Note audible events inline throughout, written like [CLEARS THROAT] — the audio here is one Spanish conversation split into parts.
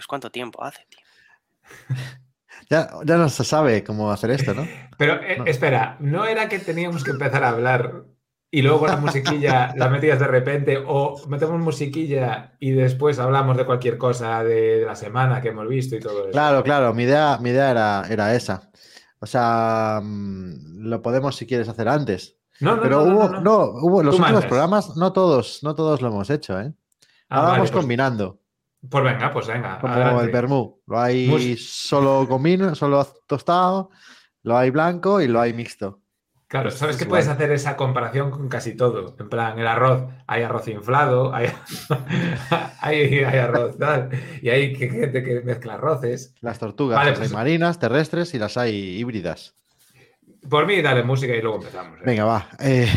Pues ¿Cuánto tiempo hace, tío? [LAUGHS] Ya, ya no se sabe cómo hacer esto, ¿no? [LAUGHS] Pero eh, No. espera, ¿no era que teníamos que empezar a hablar y luego la musiquilla [LAUGHS] la metías de repente o metemos musiquilla y después hablamos de cualquier cosa de la semana que hemos visto y todo eso? Claro, claro, mi idea, mi idea era, era esa. O sea, mm, lo podemos si quieres hacer antes. No, no, Pero no, no, hubo, no. no, hubo los Tú últimos mandas. programas, no todos, no todos lo hemos hecho, ¿eh? Ah, Ahora vale, vamos pues, combinando, pues venga, pues venga. como adelante. el vermú. Lo hay Mus- solo con vino, solo tostado, lo hay blanco y lo hay mixto. Claro, sabes Es que puedes hacer esa comparación con casi todo. En plan, el arroz, hay arroz inflado, hay, [LAUGHS] hay, hay arroz tal, y hay gente que mezcla arroces. Las tortugas, Vale, las pues- hay marinas, terrestres y las hay híbridas. Por mí, dale música y luego empezamos. ¿eh? Venga, va. eh,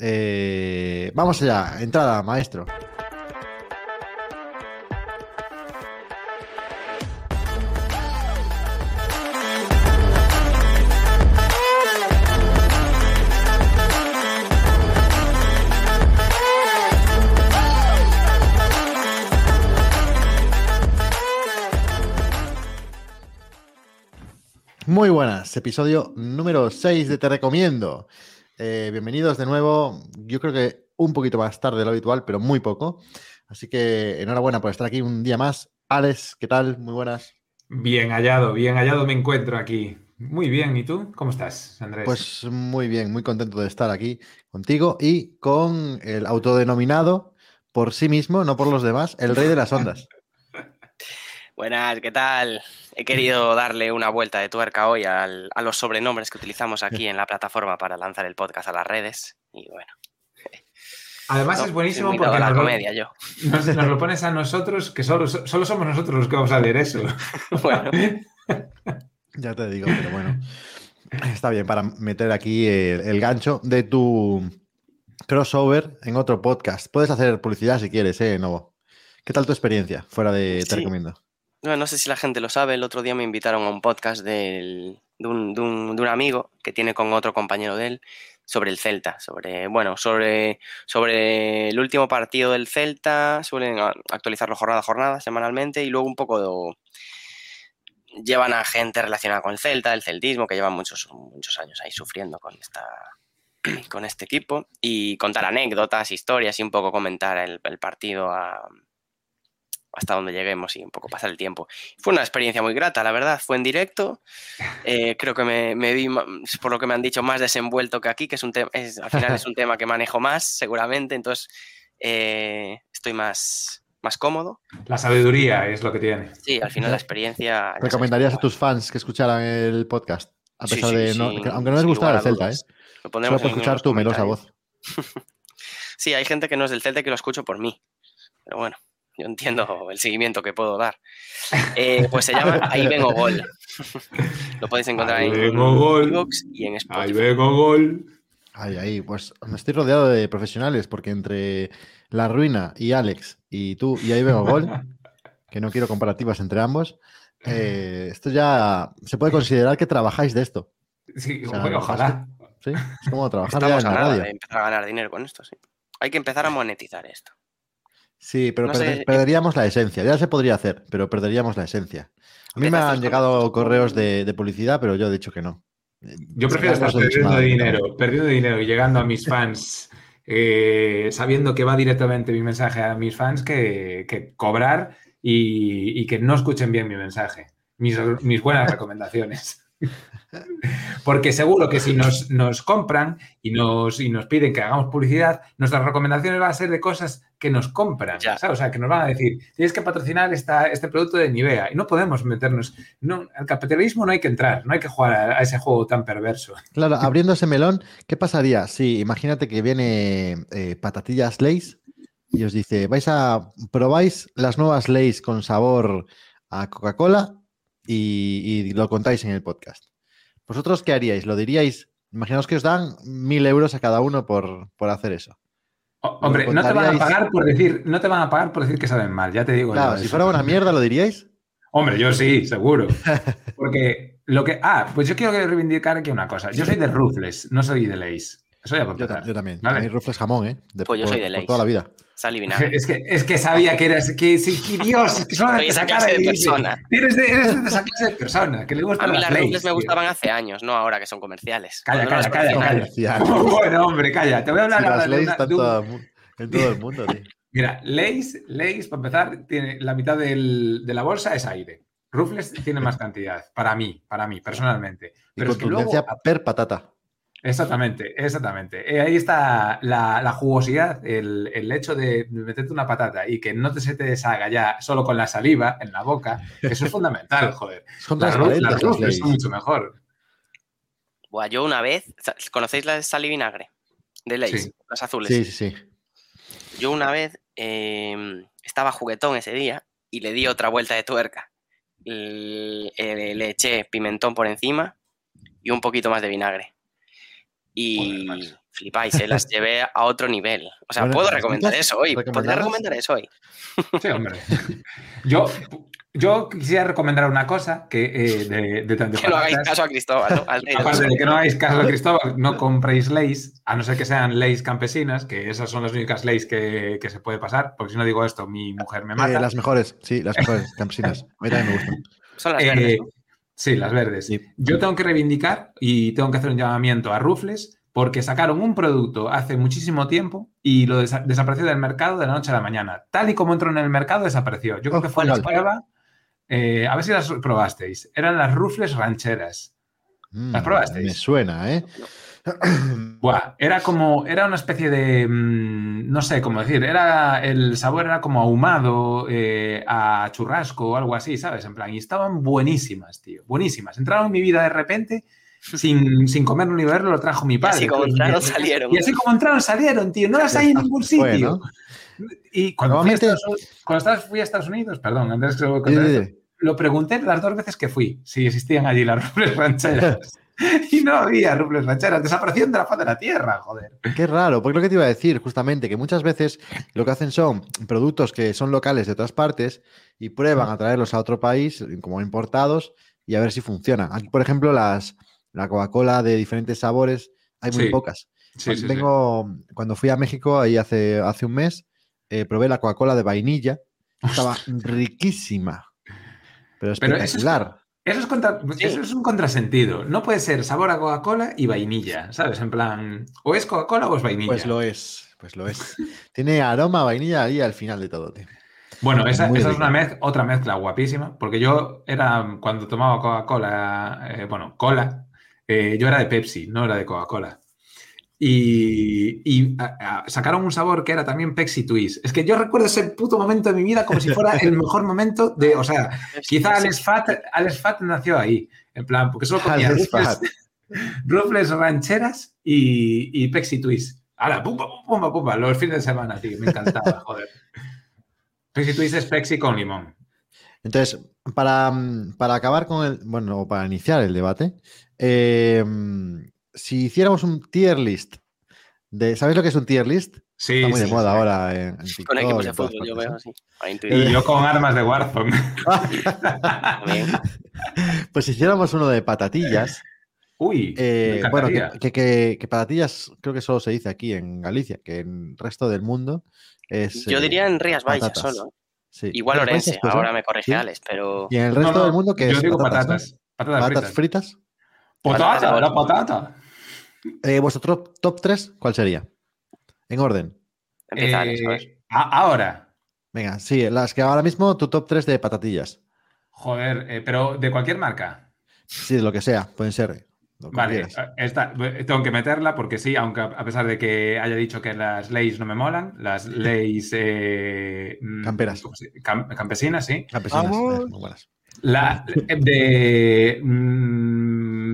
eh, vamos allá. Entrada, maestro. Muy buenas, episodio número 6 de Te Recomiendo. Eh, bienvenidos de nuevo. Yo creo que un poquito más tarde de lo habitual, pero muy poco. Así que enhorabuena por estar aquí un día más. Alex, ¿qué tal? Muy buenas. Bien hallado, bien hallado me encuentro aquí. Muy bien, ¿y tú? ¿Cómo estás, Andrés? Pues muy bien, muy contento de estar aquí contigo y con el autodenominado por sí mismo, no por los demás, el rey de las ondas. [LAUGHS] Buenas, ¿qué tal? He querido darle una vuelta de tuerca hoy al- a los sobrenombres que utilizamos aquí en la plataforma para lanzar el podcast a las redes. Y bueno, Además no, es buenísimo porque la nos lo, comedia yo. nos- nos lo pones a nosotros, que solo, solo somos nosotros los que vamos a leer eso. [LAUGHS] Bueno, Ya te digo, pero bueno. Está bien para meter aquí el, el gancho de tu crossover en otro podcast. Puedes hacer publicidad si quieres, ¿eh, Novo? ¿Qué tal tu experiencia fuera de Te Sí. recomiendo? No, no sé si la gente lo sabe, el otro día me invitaron a un podcast del- de, un, de un- de un amigo que tiene con otro compañero de él sobre el Celta, sobre, bueno, sobre, sobre el último partido del Celta, suelen actualizarlo jornada a jornada, semanalmente, y luego un poco llevan a gente relacionada con el Celta, el celtismo, que llevan muchos, muchos años ahí sufriendo con esta con este equipo y contar anécdotas, historias y un poco comentar el, el partido a- hasta donde lleguemos y un poco pasar el tiempo. Fue una experiencia muy grata, la verdad. Fue en directo. Eh, [LAUGHS] creo que me, me vi, por lo que me han dicho, más desenvuelto que aquí, que es un tema, al final es un [LAUGHS] tema que manejo más, seguramente. Entonces, eh, estoy más, más cómodo. La sabiduría es lo que tiene. Sí, al final la experiencia. ¿Recomendarías a tus fans que escucharan el podcast? A pesar sí, de no, aunque no les gustara el Celta, ¿eh? Lo Solo pondremos por en escuchar tu melosa voz. [LAUGHS] Sí, hay gente que no es del Celta y que lo escucho por mí. Pero bueno, yo entiendo [LAUGHS] el seguimiento que puedo dar. [LAUGHS] Eh, pues se llama Ahí vengo gol. [LAUGHS] Lo podéis encontrar Ahí en vengo gol. y en Spotify. Ahí vengo gol. Ahí, ahí, pues me estoy rodeado de profesionales porque entre La Ruina y Alex y tú y ahí veo gol, que no quiero comparativas entre ambos, eh, esto ya se puede considerar que trabajáis de esto. Sí, O sea, bueno, ojalá. ¿sí? Es como trabajar ya Estamos en a la nada radio. de empezar a ganar dinero con esto, sí. Hay que empezar a monetizar esto. Sí, pero No perder- sé, eh, perderíamos la esencia. Ya se podría hacer, pero perderíamos la esencia. A mí me han llegado correos de, de publicidad, pero yo he dicho que no. Yo prefiero estar perdiendo dinero, perdiendo dinero y llegando a mis [LAUGHS] fans, eh, sabiendo que va directamente mi mensaje a mis fans, que, que cobrar y, y que no escuchen bien mi mensaje, mis, mis buenas [LAUGHS] recomendaciones. [LAUGHS] Porque seguro que si nos, nos compran y nos, y nos piden que hagamos publicidad, nuestras recomendaciones van a ser de cosas que nos compran. Ya. ¿sabes? O sea, que nos van a decir, tienes que patrocinar esta, este producto de Nivea. Y no podemos meternos. No, al capitalismo no hay que entrar, no hay que jugar a, a ese juego tan perverso. Claro, abriendo ese melón, ¿qué pasaría si imagínate que viene eh, Patatillas Lays y os dice, vais a probáis las nuevas Lays con sabor a Coca-Cola y, y lo contáis en el podcast? ¿Vosotros qué haríais? ¿Lo diríais? Imaginaos que os dan mil euros a cada uno por, por hacer eso. O- Hombre, no te van a pagar por decir, no te van a pagar por decir que saben mal, ya te digo. Claro, si eso. fuera una mierda, ¿lo diríais? Hombre, yo sí, seguro. [LAUGHS] Porque lo que. Ah, pues yo quiero reivindicar aquí una cosa. Yo soy de Ruthless, no soy de ya por Yo, también. Vale. A mí Rufles jamón, ¿eh? De- Pues yo por, soy de por Lays. toda la vida. Sal y vinagre. Es que, es que sabía que eres. Que, que Dios, es que [LAUGHS] Soy de esa clase de persona. Eres de, eres de esa clase de persona que le A mí las rufles me tío. gustaban hace años, no ahora que son comerciales. Calla, calla, calla, calla. [LAUGHS] Bueno, hombre, calla. Te voy a hablar Si las leyes están un- en todo el mundo, tío. [LAUGHS] Mira, Lays, Lays, para empezar, tiene la mitad del- de la bolsa es aire. Rufles tiene más cantidad, para mí, para mí, personalmente. Y Pero es que luego, per patata. Exactamente, exactamente. Eh, ahí está la, la jugosidad, el, el hecho de meterte una patata y que no te se te deshaga ya solo con la saliva en la boca, eso es [LAUGHS] fundamental, joder. Son Las, las las rufles son mucho mejor. Buah, yo una vez, ¿conocéis la de sal y vinagre? De Lays, Sí. las azules. Sí, sí, sí. Yo una vez eh, estaba juguetón ese día y le di otra vuelta de tuerca. Le, eh, le eché pimentón por encima y un poquito más de vinagre. Y Joder, flipáis, eh, las llevé a otro nivel. O sea, Bueno, puedo ¿las recomendar eso hoy. Podría recomendar eso hoy. Sí, hombre. Yo, yo quisiera recomendar una cosa que eh, de, de, [LAUGHS] de Que no hagáis caso a Cristóbal, Aparte de que no hagáis caso de Cristóbal, no compréis leyes, a no ser que sean leyes campesinas, que esas son las únicas leyes que, que se puede pasar, porque si no digo esto, mi mujer me mata. Eh, las mejores, sí, las mejores campesinas. A mí también me gustan. Son las Eh, verdes. ¿no? Sí, las verdes. Sí. Yo tengo que reivindicar y tengo que hacer un llamamiento a Rufles porque sacaron un producto hace muchísimo tiempo y lo desa- desapareció del mercado de la noche a la mañana. Tal y como entró en el mercado, desapareció. Yo creo Oh, que fue la prueba. eh, a ver si las probasteis. Eran las Rufles rancheras. Mm, ¿Las probasteis? Me suena, ¿eh? [CLEARS THROAT] Buah, era como, era una especie de, mm, no sé cómo decir, era, el sabor era como ahumado eh, a churrasco o algo así, ¿sabes? En plan, y estaban buenísimas, tío, buenísimas. Entraron en mi vida de repente, [LAUGHS] sin, sin comerlo ni verlo, lo trajo mi Y padre. así como entraron, [LAUGHS] Y- salieron. Y así como entraron, salieron, tío, no las hay en ningún sitio. Bueno, Y cuando, fui a, Normalmente- Estados, Unidos- cuando Estados- fui a Estados Unidos, perdón, Andrés, que lo pregunté las dos veces que fui, si existían allí las [LAUGHS] rufles rancheras. [LAUGHS] y no había rufles rancheras, desaparecieron de la faz de la tierra, joder. Qué raro, porque lo que te iba a decir, justamente, que muchas veces lo que hacen son productos que son locales de otras partes y prueban a traerlos a otro país como importados y a ver si funcionan. Aquí, por ejemplo, las, la Coca-Cola de diferentes sabores, hay muy Sí. pocas. Sí, Cuando sí, Vengo, cuando fui a México ahí hace, hace un mes, eh, probé la Coca-Cola de vainilla. Estaba riquísima. Pero Pero eso es- espectacular. Eso es, contra- Sí. eso es un contrasentido. No puede ser sabor a Coca-Cola y vainilla, ¿sabes? En plan, o es Coca-Cola o es vainilla. Pues lo es, pues lo es. Tiene aroma a vainilla ahí al final de todo. tío. Bueno, esa, esa es una mez- otra mezcla guapísima, porque yo era, cuando tomaba Coca-Cola, eh, bueno, cola, eh, yo era de Pepsi, no era de Coca-Cola. Y, y, a- a- sacaron un sabor que era también Pepsi Twist. Es que yo recuerdo ese puto momento de mi vida como si fuera el mejor momento de, o sea, [LAUGHS] quizá Alex Fat, Alex Fat nació ahí, en plan, porque solo comía Alex rufles, Fat. [LAUGHS] rufles rancheras y, y Pepsi Twist. ¡Hala! ¡Pumba, pumba, pumba! Los fines de semana, tío, me encantaba, [LAUGHS] joder. Pepsi Twist es Pepsi con limón. Entonces, para, mm, para acabar con el, bueno, o para iniciar el debate, eh, si hiciéramos un tier list de, ¿sabéis lo que es un tier list? Sí, Está muy sí, de moda sí. ahora en, en Con equipos y de fútbol, yo veo Y yo con armas de Warzone. [LAUGHS] Pues si hiciéramos uno de patatillas, [LAUGHS] Uy, eh, bueno, que, encantaría. que- que- que patatillas creo que solo se dice aquí en Galicia, que en el resto del mundo es... Yo eh, diría en Rías Baixas patatas. solo. sí. Igual Orense, pues, ahora me corrige. Alex, pero Y en el resto no, del mundo que yo es digo patatas, patatas. Fritas. fritas. Potata, la patata. Eh, ¿Vuestro top, top 3 cuál sería? En orden. Alex. Eh, a- ahora. Venga, sí, las que ahora mismo tu top 3 de patatillas. Joder, eh, pero de cualquier marca. Sí, de lo que sea, pueden ser. Vale, eh, esta, tengo que meterla porque sí, aunque a pesar de que haya dicho que las leyes no me molan, las [LAUGHS] leyes eh, mm, Camperas. ¿cómo se- cam- campesinas, sí. Campesinas, eh, muy buenas. La, de, mm,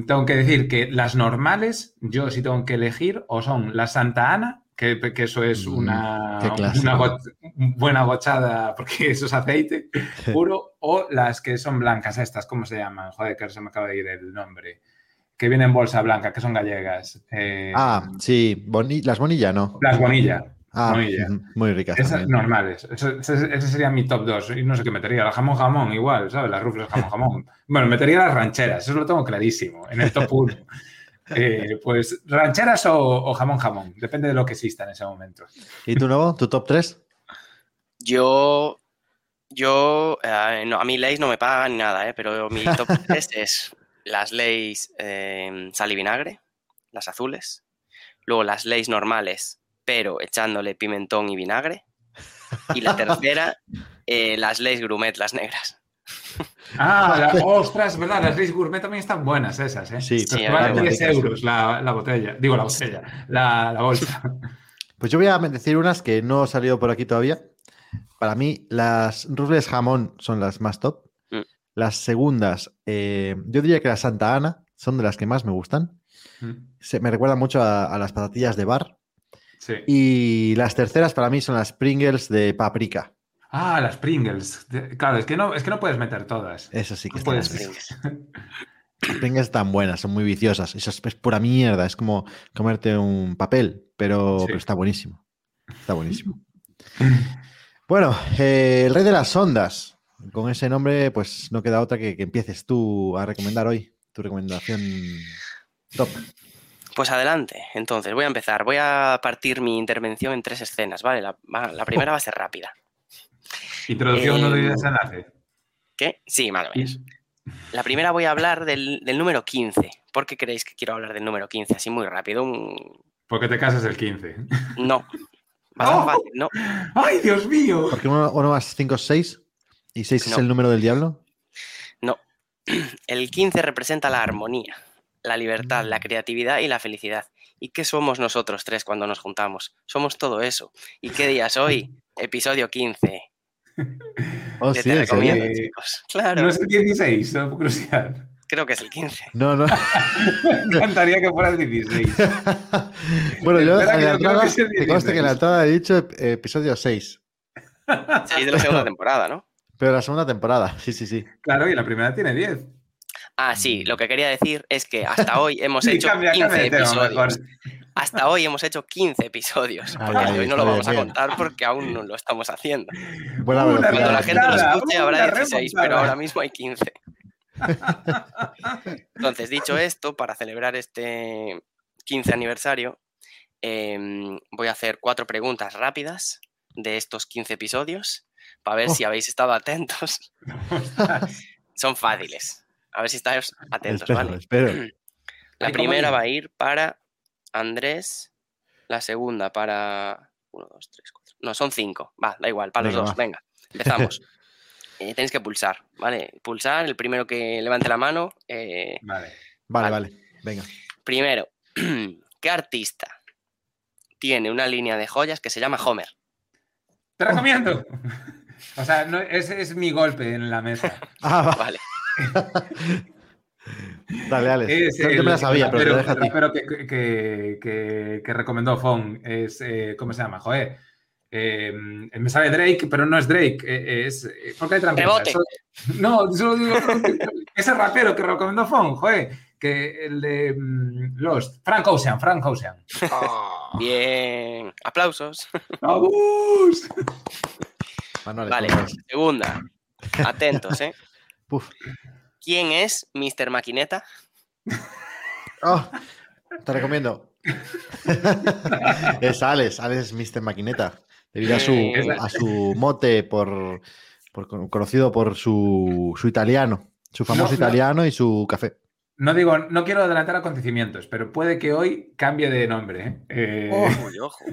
tengo que decir que las normales, yo sí tengo que elegir, o son la Santa Ana, que, que eso es Mm, una, bo- buena bochada porque eso es aceite [LAUGHS] puro, o las que son blancas, estas, ¿cómo se llaman? Joder, que se me acaba de ir el nombre. Que vienen en bolsa blanca, que son gallegas. Eh, Ah, sí, boni- las bonilla no. Las bonilla. Ah, ujú, muy ricas. Esas también. normales. Eso- ese, ese sería mi top 2. Y no sé qué metería. La jamón jamón igual, ¿sabes? Las rufles jamón jamón. [LAUGHS] Bueno, metería las rancheras. Eso lo tengo clarísimo. En el top 1. [LAUGHS] pues rancheras o, o jamón jamón. Depende de lo que exista en ese momento. ¿Y tú, nuevo? ¿Tu top 3? Yo, yo, eh, no, a mí Lays no me paga ni nada, ¿eh? pero mi top [LAUGHS] 3 es las Lays eh, sal y vinagre, las azules. Luego las Lays normales, pero echándole pimentón y vinagre. [LAUGHS] Y la tercera, eh, las Lays Grumet, las negras. Ah, la- ostras, verdad, las Lays Gourmet también están buenas esas, ¿eh? Sí, Sí, Pero vale vale, 10 euros la, la botella. Digo, la botella, la, la bolsa. Pues yo voy a decir unas que no han salido por aquí todavía. Para mí, las rufles jamón son las más top. Mm. Las segundas, eh, yo diría que las Santa Ana son de las que más me gustan. Se, me recuerdan mucho a, a las patatillas de bar. Sí. Y las terceras para mí son las Pringles de paprika. Ah, las Pringles. Claro, es que no, es que no puedes meter todas. Esas sí que No puedes. [LAUGHS] Las Pringles están buenas, son muy viciosas. Eso es, es pura mierda, es como comerte un papel, pero, Sí. pero está buenísimo. Está buenísimo. [LAUGHS] Bueno, eh, el rey de las ondas. Con ese nombre, pues no queda otra que, que empieces tú a recomendar hoy tu recomendación top. Pues adelante, entonces voy a empezar. Voy a partir mi intervención en tres escenas, ¿vale? La, va- la primera va a ser rápida. [LAUGHS] Introducción no Eh, de desenlace. ¿Qué? Sí, más o menos. La primera voy a hablar del, del número 15. ¿Por qué creéis que quiero hablar del número 15? Así muy rápido. Un... Porque te casas el 15. No. [LAUGHS] ¡Oh! fácil, ¿no? ¡Ay, Dios mío! Porque uno, uno más 5 es 6 y 6 es el número del diablo. No. [CLEARS THROAT] El 15 representa la armonía, la libertad, la creatividad y la felicidad. ¿Y qué somos nosotros tres cuando nos juntamos? Somos todo eso. ¿Y qué día es hoy? [LAUGHS] Episodio 15. Oh, que sí, te recomiendo, Eh, chicos. Claro, No es el 16, solo por curiosidad. creo que es el 15. [LAUGHS] No, no. [LAUGHS] Me encantaría que fuera el 16. bueno, yo en que la entrada, te consta que en la 16. entrada he dicho ep- episodio 6. Sí, de la segunda temporada, ¿no? Pero la segunda temporada, sí, sí, sí. Claro, y la primera tiene 10. Ah, sí, lo que quería decir es que hasta hoy [LAUGHS] hemos hecho cambia, 15 cambia de tema, episodios. Hasta hoy hemos hecho 15 episodios. Ay, Porque ay, hoy no lo vamos a contar porque aún no lo estamos haciendo. Buena. Cuando la gente lo escuche habrá 16, pero ahora mismo hay 15. [LAUGHS] Entonces, dicho esto, para celebrar este 15 aniversario, em, voy a hacer cuatro preguntas rápidas de estos 15 episodios para ver Oh. si habéis estado atentos. [LAUGHS] Son fáciles. A ver si estáis atentos, Espero, ¿vale? espero. [CLEARS THROAT] La primera va a ir para Andrés, la segunda para... Uno, dos, tres, cuatro. No, son cinco. Va, da igual, para los Venga, dos. va. Venga, [LAUGHS] empezamos. Eh, tenéis que pulsar, ¿vale? Pulsar, el primero que levante la mano. eh, Vale. Vale, Vale. vale. Venga. primero, [CLEARS THROAT] ¿qué artista tiene una línea de joyas que se llama Homer? Te recomiendo. [LAUGHS] O sea, no, ese es mi golpe en la mesa. [LAUGHS] Ah, va. Vale. [LAUGHS] Dale, dale. Es Yo, me la sabía, el pero te ti. rapero que, que, que- que recomendó Fon es, eh, ¿cómo se llama? Joder. Eh, me sale Drake, pero no es Drake. eh, es, ¿Por qué hay trampa? No, solo digo [LAUGHS] ese rapero que recomendó Fon, joder, que el de mm, Lost, Frank Ocean, Frank Ocean. Bien. Aplausos. [LAUGHS] ¡Vamos! Manuel, Vale. Segunda. Atentos, ¿eh? Puf. ¿Quién es Mr. Maquineta? Oh, te recomiendo. [LAUGHS] es Alex, Alex Mr. Maquineta. Debido a su, Eh, a su mote por, por con- conocido por su, su italiano, su famoso no. italiano y su café. No digo, no quiero adelantar acontecimientos, pero puede que hoy cambie de nombre. ¿eh? Eh, Uy, [LAUGHS] ojo.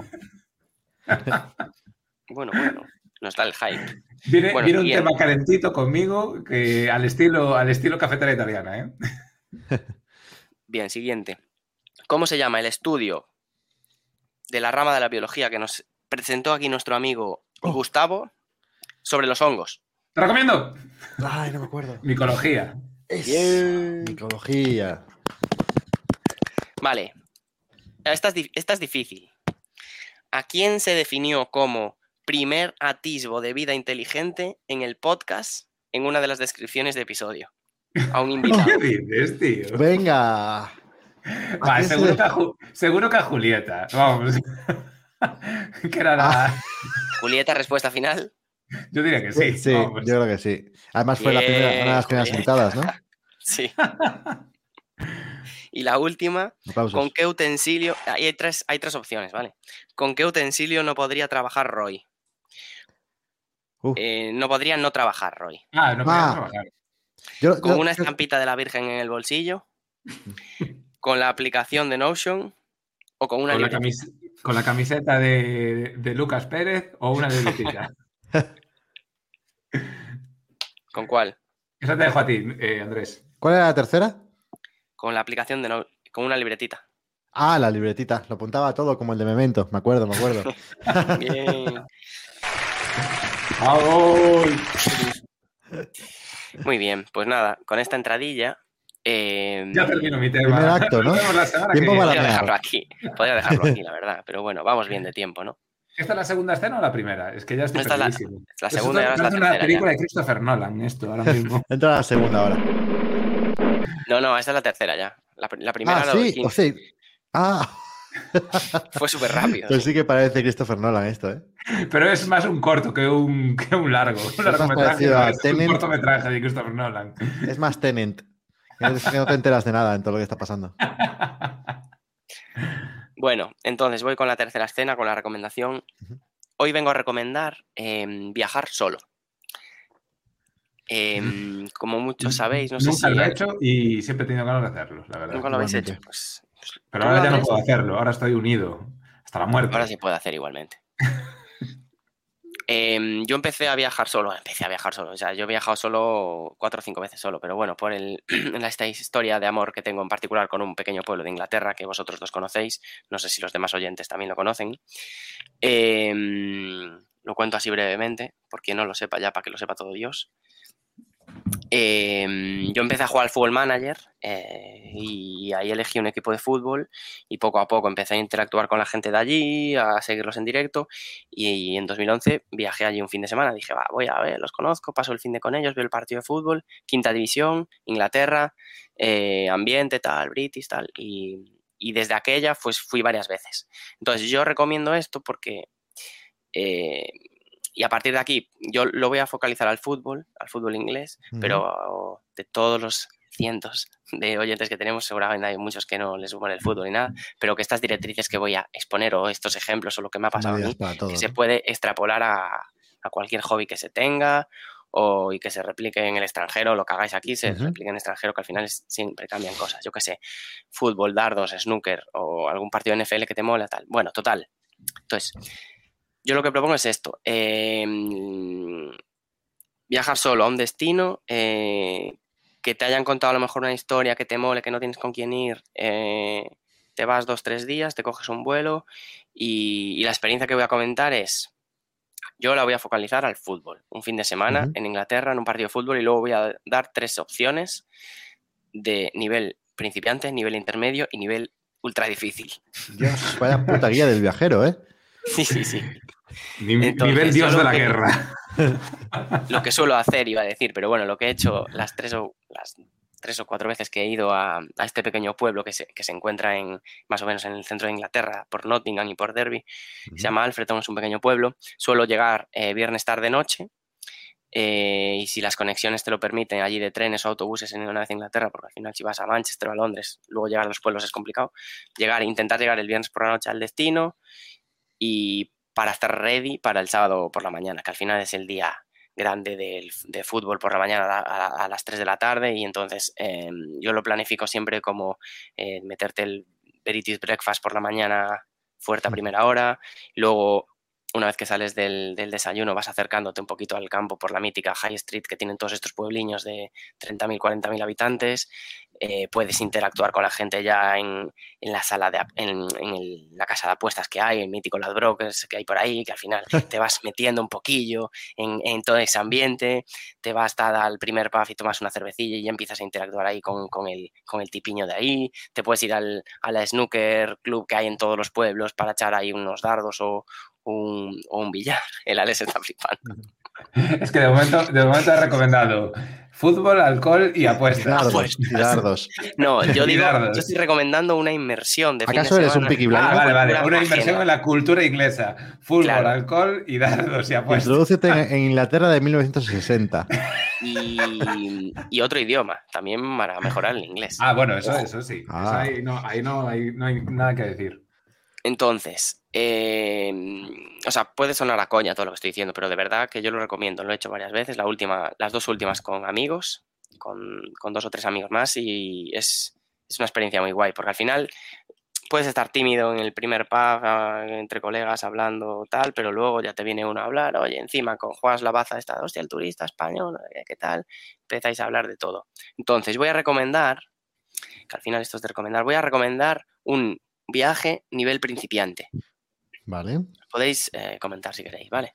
Bueno, bueno. Nos da el hype. [LAUGHS] Viene, Bueno, viene un bien. tema calentito conmigo que al estilo, al estilo cafetera italiana, ¿eh? [LAUGHS] Bien, siguiente. ¿Cómo se llama el estudio de la rama de la biología que nos presentó aquí nuestro amigo Oh. Gustavo sobre los hongos? ¡Te recomiendo! Ay, no me acuerdo. Micología. Bien. Micología. Vale. Esta es, esta es difícil. ¿A quién se definió como primer atisbo de vida inteligente en el podcast en una de las descripciones de episodio? A un [LAUGHS] invitado. ¿Qué dices, tío? Venga. ¿A Va, quién se seguro, que a Ju- seguro que a Julieta. Vamos. [LAUGHS] que era la... [LAUGHS] Julieta, respuesta final. Yo diría que sí. Sí, vamos. yo creo que sí. Además fue la primera, una de las primeras invitadas, ¿no? Sí. Y la última, Aplausos. ¿con qué utensilio? Ahí hay tres, hay tres opciones, ¿vale? ¿Con qué utensilio no podría trabajar Roy? Uf. Eh, no podrían no trabajar, Roy. Ah, no podía Ah. trabajar. Yo- Con yo- una yo- estampita de la Virgen en el bolsillo, [LAUGHS] con la aplicación de Notion o con una Con la, camis- con la camiseta de, de Lucas Pérez o una de Leticia. [LAUGHS] ¿Con cuál? Eso te dejo a ti, eh, Andrés. ¿Cuál era la tercera? Con la aplicación de No- con una libretita. Ah, la libretita. Lo apuntaba todo como el de Memento. Me acuerdo, me acuerdo. [LAUGHS] Bien. Muy bien, pues nada, con esta entradilla. eh, Ya termino mi tema. Primer acto, ¿no? Tiempo que para. Podría dejarlo aquí. Podría dejarlo aquí, la verdad. Pero bueno, vamos bien de tiempo, ¿no? ¿Esta es la segunda escena o la primera? Es que ya estoy Esta es la-. La Esto segunda y ahora es la una película ya. de Christopher Nolan, esto, ahora mismo. [LAUGHS] Entra la segunda ahora. No, no, esta es la tercera ya. La, la primera Ah, la sí, o sea. Ah, [LAUGHS] fue súper rápido. pues sí. que parece Christopher Nolan esto, ¿eh? Pero es más un corto que un, que un largo. Un largometraje. un cortometraje de Christopher Nolan. Es más Tenant. Es que no te enteras de nada en todo lo que está pasando. [LAUGHS] Bueno, entonces voy con la tercera escena, con la recomendación. Hoy vengo a recomendar em, viajar solo. Em, como muchos sabéis, no sé Nunca si lo he hecho y siempre he tenido ganas de hacerlo, la verdad. nunca lo habéis hecho. Pues Pero ahora ya no puedo hacerlo, ahora estoy unido hasta la muerte. Ahora se puede hacer igualmente. [LAUGHS] Em, yo empecé a viajar solo, empecé a viajar solo, o sea, yo he viajado solo cuatro o cinco veces solo, pero bueno, por el, [CLEARS THROAT] esta historia de amor que tengo en particular con un pequeño pueblo de Inglaterra que vosotros dos conocéis, no sé si los demás oyentes también lo conocen, em, lo cuento así brevemente, por quien no lo sepa ya, para que lo sepa todo Dios. Em, yo empecé a jugar al Fútbol Manager eh, y ahí elegí un equipo de fútbol y poco a poco empecé a interactuar con la gente de allí, a seguirlos en directo y, en 2011 viajé allí un fin de semana. Dije, va, voy a ver, los conozco, paso el fin de con ellos, veo el partido de fútbol, quinta división, Inglaterra, eh, ambiente, tal, British, tal. Y, y desde aquella pues fui varias veces. Entonces yo recomiendo esto porque... eh, y a partir de aquí, yo lo voy a focalizar al fútbol, al fútbol inglés, pero de todos los cientos de oyentes que tenemos, seguramente hay muchos que no les supone el fútbol ni nada, pero que estas directrices que voy a exponer o estos ejemplos o lo que me ha pasado a mí, para todo, que se puede extrapolar a, a cualquier hobby que se tenga o y que se replique en el extranjero, lo que hagáis aquí se Ujú. replique en el extranjero, que al final es- siempre cambian cosas, yo qué sé, fútbol, dardos, snooker o algún partido de NFL que te mola, tal. Bueno, total. Entonces, yo lo que propongo es esto. eh, viajar solo a un destino, eh, que te hayan contado a lo mejor una historia que te mole, que no tienes con quién ir, eh, te vas dos, tres días, te coges un vuelo y, y la experiencia que voy a comentar es, yo la voy a focalizar al fútbol, un fin de semana en Inglaterra, en un partido de fútbol y luego voy a dar tres opciones de nivel principiante, nivel intermedio y nivel ultra difícil. Dios, vaya puta guía del viajero, ¿eh? [LAUGHS] Sí, sí, sí. Nivel dios lo de la que- guerra. [LAUGHS] lo que suelo hacer, iba a decir, pero bueno, lo que he hecho las tres o, las tres o cuatro veces que he ido a, a este pequeño pueblo que se, que se encuentra en más o menos en el centro de Inglaterra, por Nottingham y por Derby, se llama Alfreton, es un pequeño pueblo. Suelo llegar eh, viernes tarde noche. eh, y si las conexiones te lo permiten, allí de trenes o autobuses en una vez a Inglaterra, porque al final si vas a Manchester o a Londres, luego llegar a los pueblos es complicado. Llegar, intentar llegar el viernes por la noche al destino y para estar ready para el sábado por la mañana, que al final es el día grande del, de fútbol por la mañana a, a- a las 3 de la tarde. Y entonces eh, yo lo planifico siempre como eh, meterte el British Breakfast por la mañana fuerte a primera hora, luego una vez que sales del, del desayuno vas acercándote un poquito al campo por la mítica High Street que tienen todos estos puebliños de 30.000, 40.000 habitantes, eh, puedes interactuar con la gente ya en, en la sala de en, en el- la casa de apuestas que hay, el mítico Ladbrokers que hay por ahí, que al final [LAUGHS] te vas metiendo un poquillo en, en todo ese ambiente, te vas hasta al primer pub y tomas una cervecilla y ya empiezas a interactuar ahí con, con el, con el tipiño de ahí, te puedes ir al, a la snooker club que hay en todos los pueblos para echar ahí unos dardos o un, o un billar. El Alex está flipando. Es que de momento, de momento he recomendado fútbol, alcohol y apuestas. Dardos, Apuestas. y dardos. No, yo digo, dardos. yo estoy recomendando una inmersión de fin de ¿Acaso eres un semana. Peaky Blinders? Ah, vale, vale. Una inversión ajena. en la cultura inglesa. Fútbol, Claro. alcohol y dardos y apuestas. Introdúcete en, en Inglaterra de 1960. y, y otro idioma, también para mejorar el inglés. Ah, bueno, eso, Ojo. eso sí. Eso Ah. ahí, no, ahí no hay, no hay nada que decir. Entonces, eh, o sea, puede sonar a coña todo lo que estoy diciendo, pero de verdad que yo lo recomiendo. Lo he hecho varias veces, la última, las dos últimas con amigos, con, dos o tres amigos más, y es, una experiencia muy guay, porque al final puedes estar tímido en el primer pub, entre colegas, hablando tal, pero luego ya te viene uno a hablar, oye, encima con Juan Lavaza está, hostia, el turista español, ¿qué tal? Empezáis a hablar de todo. Entonces, voy a recomendar, que al final esto es de recomendar, voy a recomendar un viaje nivel principiante. Vale. Podéis eh, comentar si queréis, ¿vale?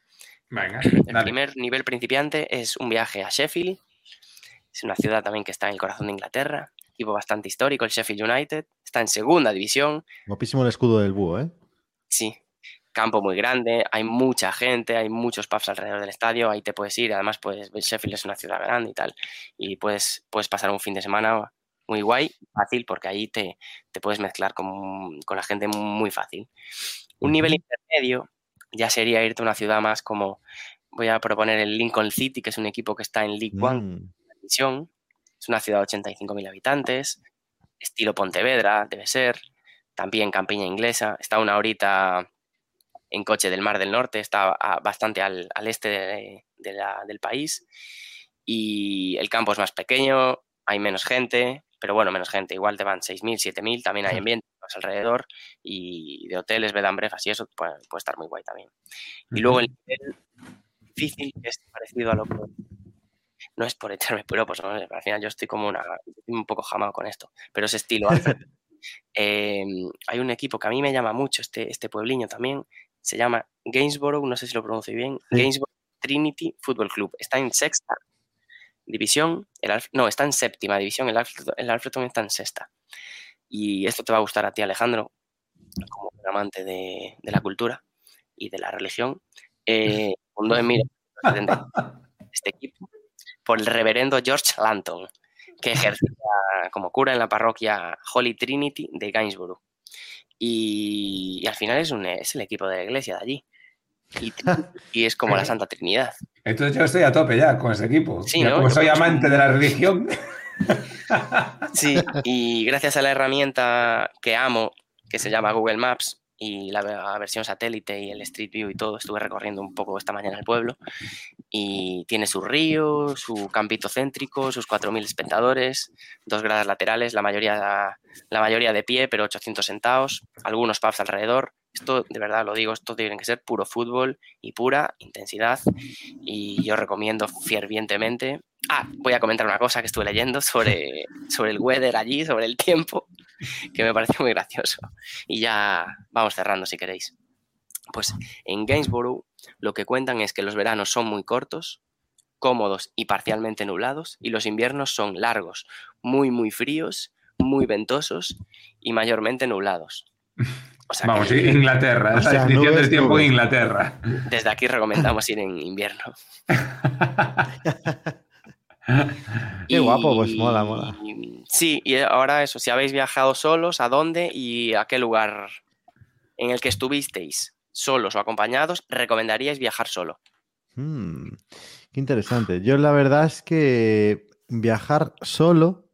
Venga, El dale. primer nivel principiante es un viaje a Sheffield. Es una ciudad también que está en el corazón de Inglaterra. Equipo bastante histórico, el Sheffield United. Está en segunda división. Guapísimo el escudo del búho, ¿eh? Sí. Campo muy grande, hay mucha gente, hay muchos pubs alrededor del estadio, ahí te puedes ir, además pues Sheffield es una ciudad grande y tal, y puedes, puedes pasar un fin de semana muy guay, fácil, porque ahí te, te puedes mezclar con, con, la gente muy fácil. Un nivel intermedio ya sería irte a una ciudad más como, voy a proponer el Lincoln City, que es un equipo que está en League One, Mm. división. Es una ciudad de 85.000 habitantes, estilo Pontevedra, debe ser. También campiña inglesa. Está una horita en coche del Mar del Norte, está bastante al, al este de, de la, del país. Y el campo es más pequeño, hay menos gente, pero bueno, menos gente. Igual te van 6.000, 7.000, también hay ambiente más alrededor y de hoteles, bed and breakfast y eso puede, puede estar muy guay también. Y luego el nivel difícil es parecido a lo que no es por echarme piropos, ¿no? al final yo estoy como una, un poco jamado con esto, pero es estilo Alfred. [LAUGHS] eh, hay un equipo que a mí me llama mucho, este, este puebliño también, se llama Gainsborough, no sé si lo pronuncio bien. Gainsborough Trinity Football Club. Está en sexta división, el Alf no, está en séptima división, el Alfreton, el está en sexta. Y esto te va a gustar a ti, Alejandro, como amante de, de la cultura y de la religión. Eh, fundó en 1970 este equipo por el reverendo George Lanton, que ejercía como cura en la parroquia Holy Trinity de Gainsborough. Y, y al final es, un, es, el equipo de la iglesia de allí. Y, y, es como la Santa Trinidad. Entonces yo estoy a tope ya con ese equipo. Sí, ¿no? Como soy amante de la religión. [LAUGHS] Sí, y gracias a la herramienta que amo, que se llama Google Maps, y la, la, versión satélite y el Street View y todo, estuve recorriendo un poco esta mañana el pueblo y tiene su río, su campito céntrico, sus 4.000 espectadores, dos gradas laterales, la mayoría, la mayoría de pie, pero 800 sentados, algunos pubs alrededor. Esto, de verdad lo digo, esto tiene que ser puro fútbol y pura intensidad y yo recomiendo fervientemente. Ah, voy a comentar una cosa que estuve leyendo sobre, [LAUGHS] sobre el weather allí, sobre el tiempo, que me pareció muy gracioso. Y ya vamos cerrando si queréis. Pues en Gainsborough lo que cuentan es que los veranos son muy cortos, cómodos y parcialmente nublados, y los inviernos son largos, muy, muy fríos, muy ventosos y mayormente nublados. [LAUGHS] O sea Vamos, que, Inglaterra, o sea, la descripción del tiempo en Inglaterra. Desde aquí recomendamos ir en invierno. [LAUGHS] Qué y, guapo, pues mola, mola. Sí, y ahora eso, si habéis viajado solos, ¿a dónde y a qué lugar en el que estuvisteis? solos o acompañados, recomendaríais viajar solo? Hmm, qué interesante. Yo la verdad es que viajar solo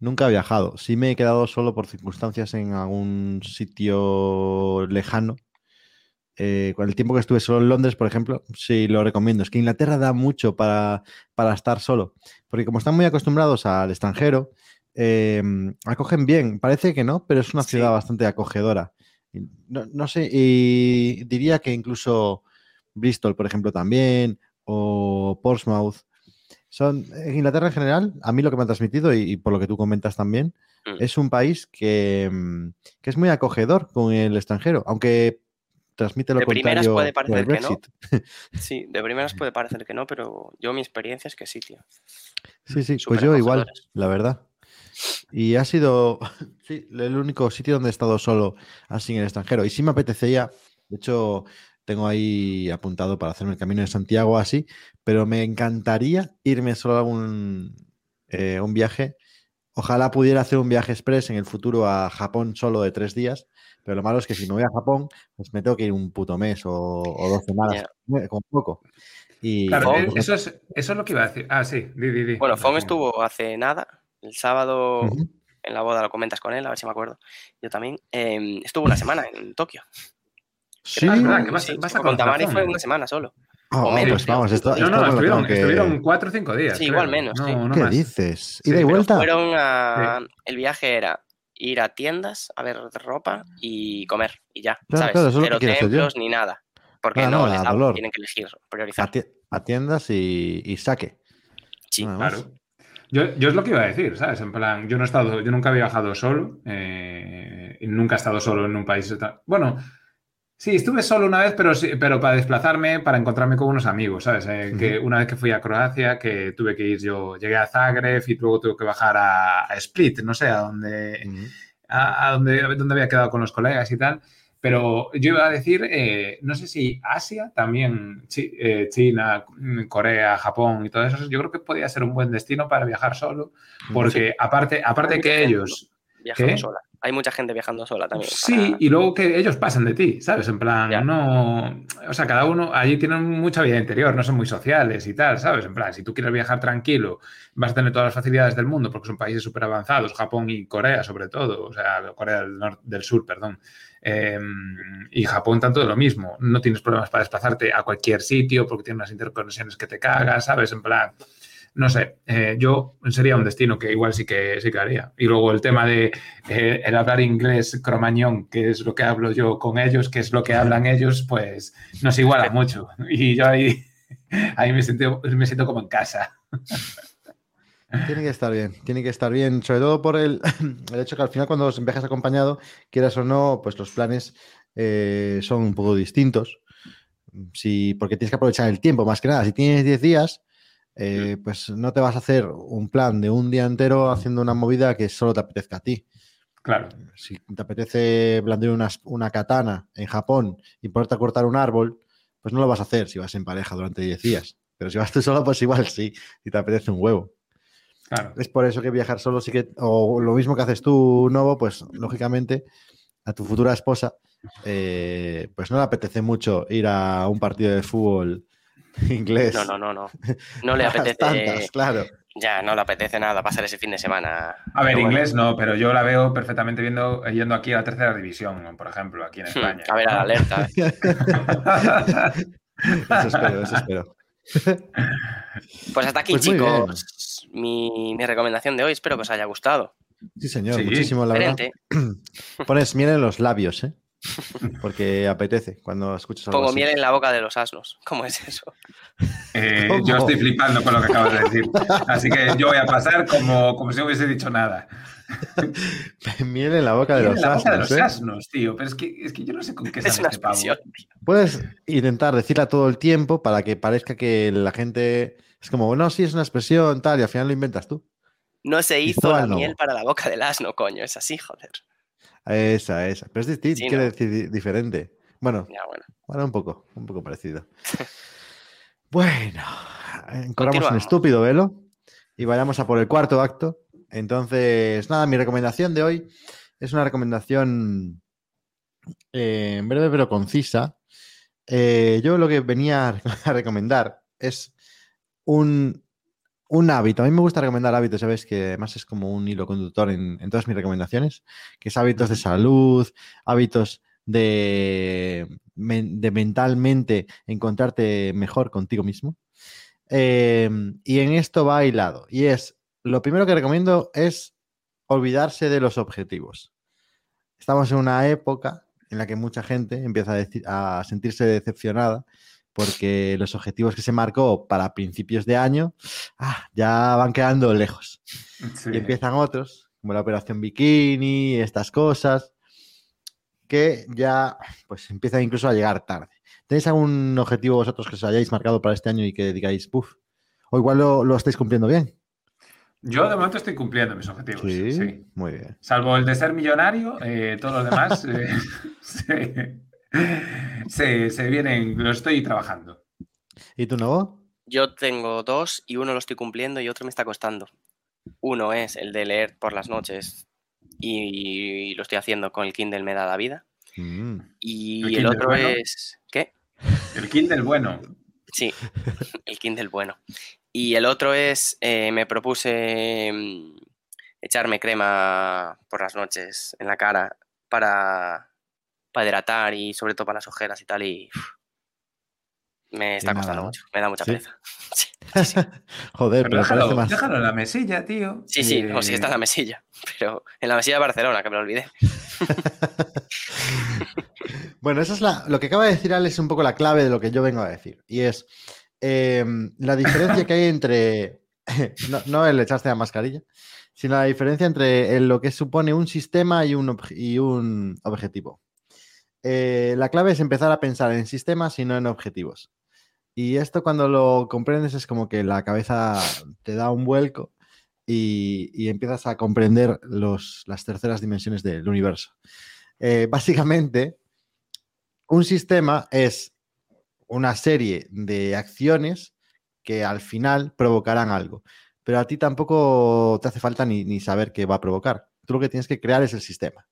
nunca he viajado. Sí me he quedado solo por circunstancias en algún sitio lejano. Eh, con el tiempo que estuve solo en Londres, por ejemplo, sí lo recomiendo. Es que Inglaterra da mucho para, para estar solo. Porque como están muy acostumbrados al extranjero, eh, acogen bien. Parece que no, pero es una ciudad bastante acogedora. No, no, sé, y diría que incluso Bristol, por ejemplo, también, o Portsmouth. Son, en Inglaterra en general, a mí lo que me ha transmitido, y, y por lo que tú comentas también, mm. es un país que, que, es muy acogedor con el extranjero, aunque transmite lo de contrario. primeras puede parecer que no. [LAUGHS] Sí, de primeras puede parecer que no, pero yo mi experiencia es que sí, tío. Sí, sí, pues yo igual, la verdad. Y ha sido [LAUGHS] sí, el único sitio donde he estado solo así en el extranjero. Y sí me apetecía, de hecho, tengo ahí apuntado para hacerme el camino de Santiago así, pero me encantaría irme solo a un, eh, un viaje. Ojalá pudiera hacer un viaje express en el futuro a Japón solo de tres días, pero lo malo es que si me voy a Japón, pues me tengo que ir un puto mes o, o dos semanas, yeah. con poco. Y, claro, pues, eso, es, eso es lo que iba a decir. Ah, sí, di, di, di. Bueno, Fon estuvo hace nada, el sábado uh -huh. en la boda lo comentas con él, a ver si me acuerdo. Yo también. eh, estuvo una semana en Tokio. Sí. Ah, es verdad, que vas- Sí, con Tamari razón. fue una semana solo. Oh, o menos, pues vamos, esto, No, esto no, estuvieron, que- estuvieron cuatro o cinco días. Sí, creo. igual menos, No, sí. no ¿Qué más. dices? Sí, ¿Ida y pero vuelta? Fueron a. El viaje era ir a tiendas a ver ropa y comer y ya, Claro, ¿sabes? claro, Pero que quiero hacer yo. templos ni nada. Porque Nada, no nada, les da, dolor. tienen que elegir, A, priorizar. ti- a tiendas y, y saque. Sí. Claro. Yo, yo es lo que iba a decir, ¿sabes? En plan, yo no he estado, yo nunca había viajado solo, eh, y nunca he estado solo en un país. Bueno, sí, estuve solo una vez, pero, sí- pero para desplazarme, para encontrarme con unos amigos, ¿sabes? Eh, que una vez que fui a Croacia, que tuve que ir yo, llegué a Zagreb y luego tuve que bajar a, a Split, no sé, a donde, Mm. a, a donde, a donde había quedado con los colegas y tal. Pero yo iba a decir, eh, no sé si Asia, también Chi- eh, China, Corea, Japón y todo eso, yo creo que podía ser un buen destino para viajar solo, porque aparte, aparte que ellos, Viajando ¿Qué? sola. Hay mucha gente viajando sola también. sí, para- y luego que ellos pasan de ti, ¿sabes? En plan, Ya. no, o sea, cada uno allí tienen mucha vida interior, no son muy sociales y tal, ¿sabes? En plan, si tú quieres viajar tranquilo, vas a tener todas las facilidades del mundo porque son países súper avanzados, Japón y Corea sobre todo, o sea, Corea del, Nor- del Sur, perdón. Eh, y Japón tanto de lo mismo, no tienes problemas para desplazarte a cualquier sitio porque tiene unas interconexiones que te cagas, ¿sabes? En plan, no sé, eh, yo sería un destino que igual sí que, sí que haría. Y luego el tema de eh, el hablar inglés cromañón, que es lo que hablo yo con ellos, que es lo que hablan ellos, pues nos iguala [LAUGHS] mucho. Y yo ahí, ahí me, siento, me siento como en casa. [LAUGHS] Tiene que estar bien, tiene que estar bien, sobre todo por el, [CLEARS THROAT] el hecho que al final cuando viajas acompañado, quieras o no, pues los planes eh, son un poco distintos. Si, porque tienes que aprovechar el tiempo, más que nada. Si tienes 10 días, eh, pues no te vas a hacer un plan de un día entero haciendo una movida que solo te apetezca a ti. Claro, Si te apetece blandir una, una katana en Japón y ponerte a cortar un árbol, pues no lo vas a hacer si vas en pareja durante 10 días. Pero si vas tú [LAUGHS] solo, pues igual sí, si te apetece un huevo. claro. Es por eso que viajar solo sí que, o lo mismo que haces tú, Novo, pues lógicamente a tu futura esposa, eh, pues no le apetece mucho ir a un partido de fútbol [LAUGHS] inglés. No, no, no, no. [LAUGHS] No le apetece. tantas, claro. Ya, no le apetece nada pasar ese fin de semana. A ver, bueno. inglés no, pero yo la veo perfectamente viendo, yendo aquí a la tercera división, por ejemplo, aquí en España. A ver, a la alerta. [LAUGHS] Eso espero, eso espero. Pues hasta aquí, Pues chicos. Mi, mi recomendación de hoy. Espero que os haya gustado. Sí, señor, Sí, muchísimo, la verdad. [CLEARS THROAT] Pones miel en los labios, ¿eh? [LAUGHS] Porque apetece cuando escuchas algo Pongo así. miel en la boca de los asnos. ¿Cómo es eso? Eh, ¿Cómo? yo estoy flipando con lo que acabas de decir. Así que yo voy a pasar como, como si no hubiese dicho nada. [LAUGHS] miel en la boca de Miel los en la boca de asnos, los ¿eh? asnos, tío. Pero es que, es que yo no sé con qué Es sale este pavo. tío. Puedes intentar decirla todo el tiempo para que parezca que la gente es como, bueno, sí, es una expresión tal, y al final lo inventas tú. No se hizo la miel para la boca del asno, coño. Es así, joder. Esa, esa. Pero es distinto, Sí, quiere ¿no? decir di- diferente. Bueno, Ya, bueno. bueno, un poco, un poco parecido. [LAUGHS] bueno, encoramos un estúpido velo y vayamos a por el cuarto acto. Entonces, nada, mi recomendación de hoy es una recomendación eh, breve pero concisa. Eh, yo lo que venía [LAUGHS] a recomendar es un, un hábito. A mí me gusta recomendar hábitos, ¿sabes? Que además es como un hilo conductor en, en todas mis recomendaciones, que es hábitos de salud, hábitos de, men- de mentalmente encontrarte mejor contigo mismo. Eh, y en esto va hilado. Y es, lo primero que recomiendo es olvidarse de los objetivos. Estamos en una época en la que mucha gente empieza a, decir- a sentirse decepcionada porque los objetivos que se marcó para principios de año ah, ya van quedando lejos. Sí. Y empiezan otros, como la operación bikini, estas cosas, que ya pues empiezan incluso a llegar tarde. ¿Tenéis algún objetivo vosotros que os hayáis marcado para este año y que digáis, puff, o igual lo, lo estáis cumpliendo bien? Yo de momento estoy cumpliendo mis objetivos. sí. muy bien. Salvo el de ser millonario, eh, todos los demás [LAUGHS] eh, [LAUGHS] se, se- se vienen, lo estoy trabajando. ¿Y tú, Novo? Yo tengo dos y uno lo estoy cumpliendo y otro me está costando. Uno es el de leer por las noches y lo estoy haciendo con el Kindle Me da la vida. Mm. Y ¿El otro bueno? es... ¿Qué? El Kindle bueno. Sí, [LAUGHS] el Kindle bueno. Y el otro es, eh, me propuse mm, echarme crema por las noches en la cara para, para hidratar y sobre todo para las ojeras y tal. Y me está Y nada, costando ¿no? mucho, me da mucha ¿Sí? pereza. [LAUGHS] Sí, [LAUGHS] Joder, Pero pero parece déjalo, más. déjalo en la mesilla, tío. sí, sí, Eh, no, sí está en la mesilla, pero en la mesilla de Barcelona, que me lo olvidé. [LAUGHS] Bueno, eso es la, lo que acaba de decir Alex es un poco la clave de lo que yo vengo a decir. Y es eh, la diferencia que hay entre, no, no el echarse la mascarilla, sino la diferencia entre lo que supone un sistema y un, obje- y un objetivo. Eh, la clave es empezar a pensar en sistemas y no en objetivos. Y esto cuando lo comprendes es como que la cabeza te da un vuelco y, empiezas a comprender los, las terceras dimensiones del universo. Eh, básicamente, un sistema es una serie de acciones que al final provocarán algo. Pero a ti tampoco te hace falta ni, ni saber qué va a provocar. Tú lo que tienes que crear es el sistema.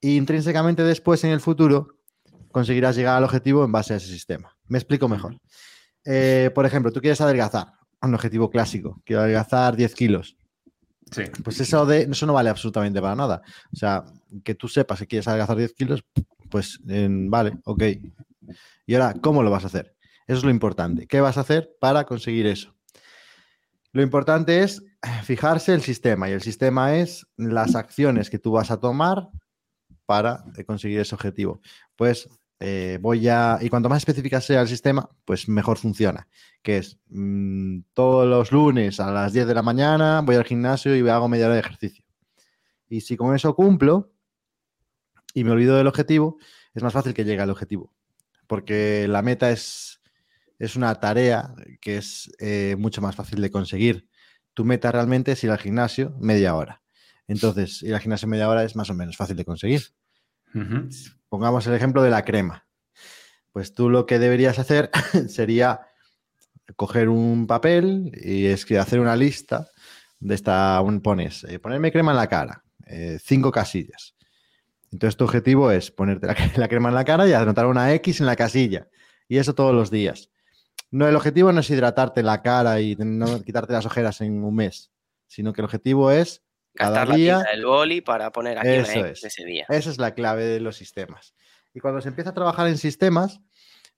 Intrínsecamente después, en el futuro, conseguirás llegar al objetivo en base a ese sistema. Me explico mejor. Eh, por ejemplo, tú quieres adelgazar, un objetivo clásico, quiero adelgazar 10 kilos. Sí. Pues eso, de, eso no vale absolutamente para nada. O sea, que tú sepas que quieres adelgazar 10 kilos, pues eh, vale, ok. Y ahora, ¿cómo lo vas a hacer? Eso es lo importante. ¿Qué vas a hacer para conseguir eso? Lo importante es fijarse el sistema y el sistema es las acciones que tú vas a tomar para eh, conseguir ese objetivo. Pues eh, voy a... Y cuanto más específica sea el sistema, pues mejor funciona. Que es mm, todos los lunes a las 10 de la mañana voy al gimnasio y hago media hora de ejercicio. Y si con eso cumplo y me olvido del objetivo, es más fácil que llegue al objetivo. Porque la meta es, es una tarea que es eh, mucho más fácil de conseguir. Tu meta realmente es ir al gimnasio media hora. Entonces, ir al gimnasio media hora es más o menos fácil de conseguir. Pongamos el ejemplo de la crema. Pues tú lo que deberías hacer [LAUGHS] sería coger un papel y escri- hacer una lista de esta, un, pones, eh, ponerme crema en la cara, eh, cinco casillas. Entonces tu objetivo es ponerte la, [LAUGHS] la crema en la cara y anotar una X en la casilla. Y eso todos los días. No, el objetivo no es hidratarte la cara y no quitarte las ojeras en un mes, sino que el objetivo es cada Gastar la día tinta del boli para poner aquí Eso una X es. ese día. esa es la clave de los sistemas. Y cuando se empieza a trabajar en sistemas,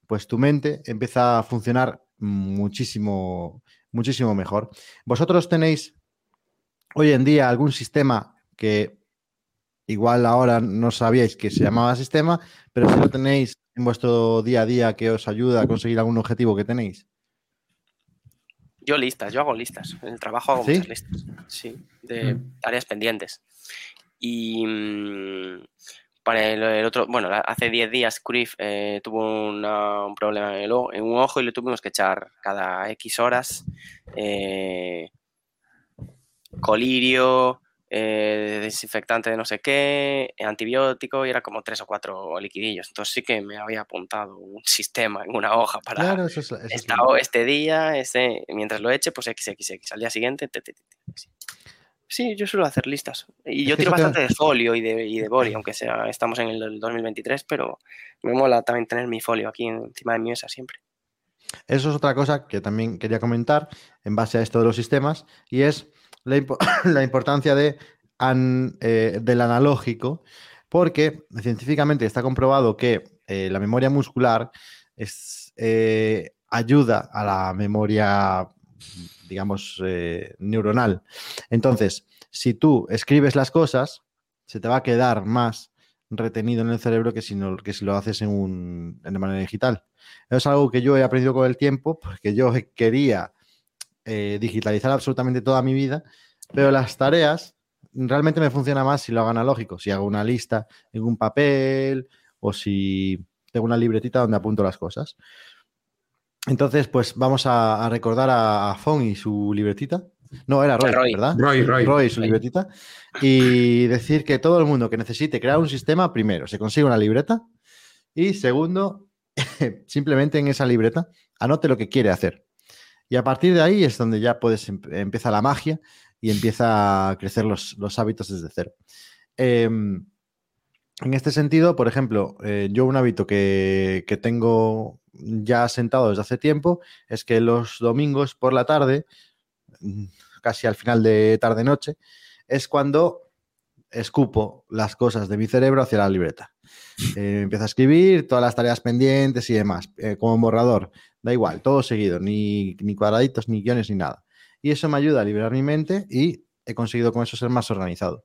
pues tu mente empieza a funcionar muchísimo, muchísimo mejor. ¿Vosotros tenéis hoy en día algún sistema que igual ahora no sabíais que se llamaba sistema, pero si lo tenéis en vuestro día a día que os ayuda a conseguir algún objetivo que tenéis? Yo listas, yo hago listas. En el trabajo hago ¿Sí? muchas listas. Sí, de Mm. tareas pendientes. Y mm, para el, el otro, bueno, hace 10 días Cruyff eh, tuvo una- un problema en, el en un ojo y le tuvimos que echar cada X horas eh, colirio, eh, desinfectante de no sé qué, eh, antibiótico y era como tres o cuatro liquidillos. Entonces sí que me había apuntado un [LAUGHS] sistema en una hoja para Claro, eso es, eso es esta- lo- este día, este, mientras lo eche, pues XXX. Al día siguiente, te, te, te, te. sí. Yo suelo hacer listas. Y Es yo tiro te- bastante de folio y de, y de boli, aunque sea estamos en el 2023, pero me mola también tener mi folio aquí encima de mi mesa siempre. Eso es otra cosa que también quería comentar en base a esto de los sistemas y es la, impo- [LAUGHS] la importancia de eh, del analógico porque científicamente está comprobado que eh, la memoria muscular es, eh, ayuda a la memoria, digamos, neuronal. Entonces, si tú escribes las cosas, se te va a quedar más retenido en el cerebro que si, no, que si lo haces en un, de manera digital. Es algo que yo he aprendido con el tiempo, porque yo quería eh, digitalizar absolutamente toda mi vida, pero las tareas realmente me funciona más si lo hago analógico, si hago una lista en un papel o si tengo una libretita donde apunto las cosas. Entonces, pues vamos a, a recordar a, a Fon y su libretita. No, era Roy, Roy. ¿verdad? Roy, Roy. Roy y su Roy. libretita. Y decir que todo el mundo que necesite crear un sistema, primero, se consigue una libreta. Y segundo, [LAUGHS] simplemente en esa libreta anote lo que quiere hacer. Y a partir de ahí es donde ya puedes em- empieza la magia y empieza a crecer los, los hábitos desde cero. Em, en este sentido, por ejemplo, eh, yo un hábito que, que tengo ya sentado desde hace tiempo es que los domingos por la tarde, mm, casi al final de tarde-noche, es cuando escupo las cosas de mi cerebro hacia la libreta. Eh, empiezo a escribir todas las tareas pendientes y demás, eh, como borrador, da igual, todo seguido, ni, ni cuadraditos, ni guiones, ni nada. Y eso me ayuda a liberar mi mente y he conseguido con eso ser más organizado.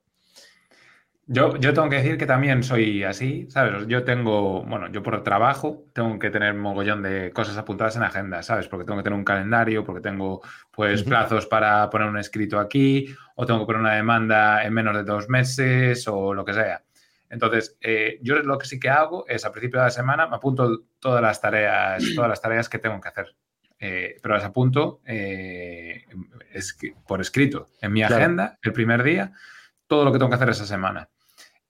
Yo, yo tengo que decir que también soy así, ¿sabes? Yo tengo, bueno, yo por trabajo tengo que tener un mogollón de cosas apuntadas en agenda, ¿sabes? Porque tengo que tener un calendario, porque tengo pues plazos para poner un escrito aquí, o tengo que poner una demanda en menos de dos meses, o lo que sea. Entonces, eh, yo lo que sí que hago es a principio de la semana me apunto todas las tareas, [CLEARS THROAT] todas las tareas que tengo que hacer. Eh, pero las apunto eh, es por escrito en mi Claro. agenda el primer día, todo lo que tengo que hacer esa semana.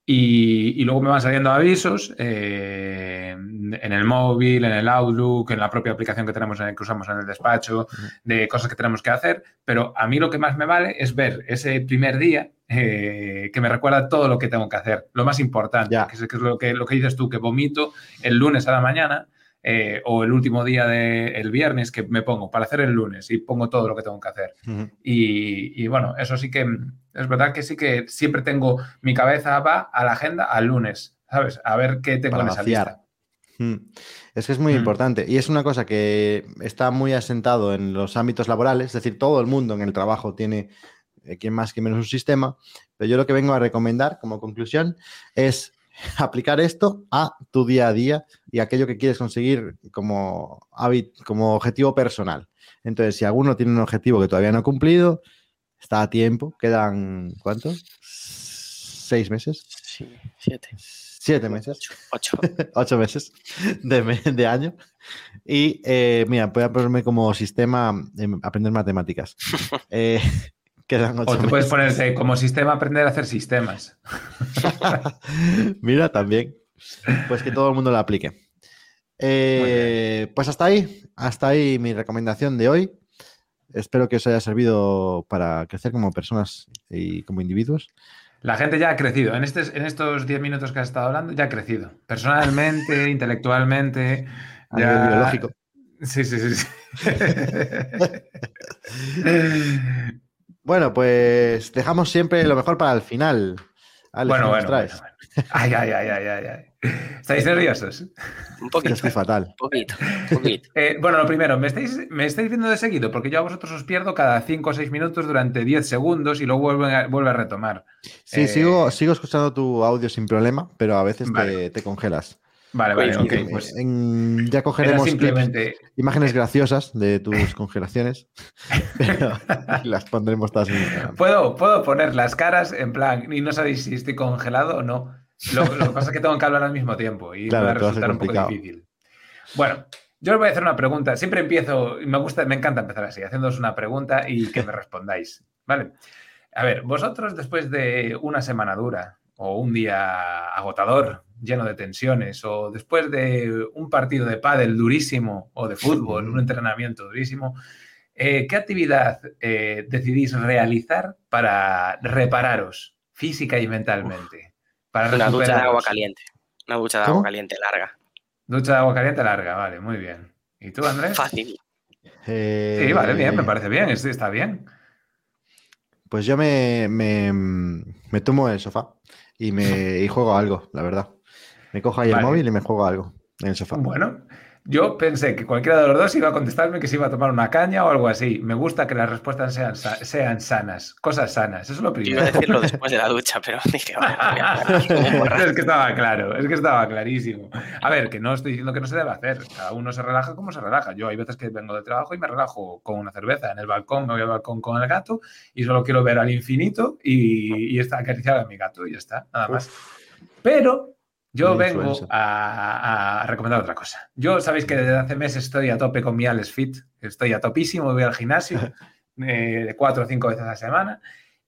Y, y luego me van saliendo avisos eh, en el móvil, en el Outlook, en la propia aplicación que tenemos en, que usamos en el despacho, de cosas que tenemos que hacer. Pero a mí lo que más me vale es ver ese primer día eh, que me recuerda todo lo que tengo que hacer, lo más importante, Ya. que es, que es lo, que, lo que dices tú, que vomito el lunes a la mañana. Eh, o el último día del viernes que me pongo para hacer el lunes y pongo todo lo que tengo que hacer. Y, y, bueno, eso sí que es verdad que sí que siempre tengo mi cabeza va a la agenda al lunes, ¿sabes? A ver qué tengo Para en esa lista. Mm. Es que es muy Mm. importante y es una cosa que está muy asentado en los ámbitos laborales, es decir, todo el mundo en el trabajo tiene, eh, quien más que menos, un sistema, pero yo lo que vengo a recomendar como conclusión es [LAUGHS] aplicar esto a tu día a día y aquello que quieres conseguir como, como objetivo personal. Entonces, si alguno tiene un objetivo que todavía no ha cumplido, está a tiempo, quedan, ¿cuántos? ¿Seis meses? Sí, siete. ¿Siete meses? Ocho. ocho [LAUGHS] meses de, me- de año. Y eh, mira, voy a ponerme como sistema em, aprender matemáticas. [LAUGHS] Eh, quedan O tú puedes meses. ponerte como sistema aprender a hacer sistemas. [LAUGHS] mira, también. Pues que todo el mundo lo aplique. Eh, pues hasta ahí, hasta ahí mi recomendación de hoy. Espero que os haya servido para crecer como personas y como individuos. La gente ya ha crecido. En, en estos 10 minutos que has estado hablando, ya ha crecido. Personalmente, [LAUGHS] intelectualmente. A ya- nivel biológico. Sí, sí, sí. sí. [LAUGHS] Bueno, pues dejamos siempre lo mejor para el final. Alex, bueno, ¿qué nos bueno, traes? bueno, bueno. Ay, ay, ay, ay, ay, ay. ¿Estáis nerviosos? Un poquito. estoy fatal. Un poquito. Un poquito. Eh, bueno, lo primero, ¿me estáis, ¿me estáis viendo de seguido? Porque yo a vosotros os pierdo cada 5 o 6 minutos durante 10 segundos y luego vuelve a, vuelve a retomar. Sí, Eh, sigo, sigo escuchando tu audio sin problema, pero a veces te, congelas. Vale, vale, ok. Pues en- ya cogeremos clips, simplemente... imágenes graciosas de tus congelaciones, [LAUGHS] pero [LAUGHS] las pondremos todas en Instagram. Puedo, puedo poner las caras en plan, y no sabéis si estoy congelado o no. Lo, lo que pasa es que tengo que hablar al mismo tiempo y Claro, va a resultar un poco difícil. Bueno, yo os voy a hacer una pregunta. Siempre empiezo, y me gusta, me encanta empezar así, haciéndoos una pregunta y que me respondáis. ¿Vale? A ver, vosotros después de una semana dura o un día agotador, lleno de tensiones, o después de un partido de pádel durísimo o de fútbol, un entrenamiento durísimo, eh, ¿qué actividad eh, decidís realizar para repararos física y mentalmente? Para Una ducha de agua caliente. Una ducha de ¿Cómo? agua caliente larga. Ducha de agua caliente larga, vale, muy bien. ¿Y tú, Andrés? Fácil. Eh, Sí, vale, bien, me parece bien, es- está bien. Pues yo me, me, me tomo el sofá y, me, y juego a algo, la verdad. Me cojo ahí Vale. el móvil y me juego a algo en el sofá. Bueno, yo pensé que cualquiera de los dos iba a contestarme que se iba a tomar una caña o algo así. Me gusta que las respuestas sean, sa- sean sanas, cosas sanas, eso es lo Yo iba primero. a decirlo [LAUGHS] después de la ducha, pero [LAUGHS] dije, es que estaba claro, es que estaba clarísimo. A ver, que no estoy diciendo que no se debe hacer. Cada uno se relaja como se relaja. Yo hay veces que vengo de trabajo y me relajo con una cerveza en el balcón, me voy al balcón con el gato y solo quiero ver al infinito y, y está acariciar a mi gato y ya está, nada más. Pero yo vengo a, a recomendar otra cosa. Yo sabéis que desde hace meses estoy a tope con mi Alex Fit, estoy a topísimo, voy al gimnasio [LAUGHS] eh, de cuatro o cinco veces a la semana.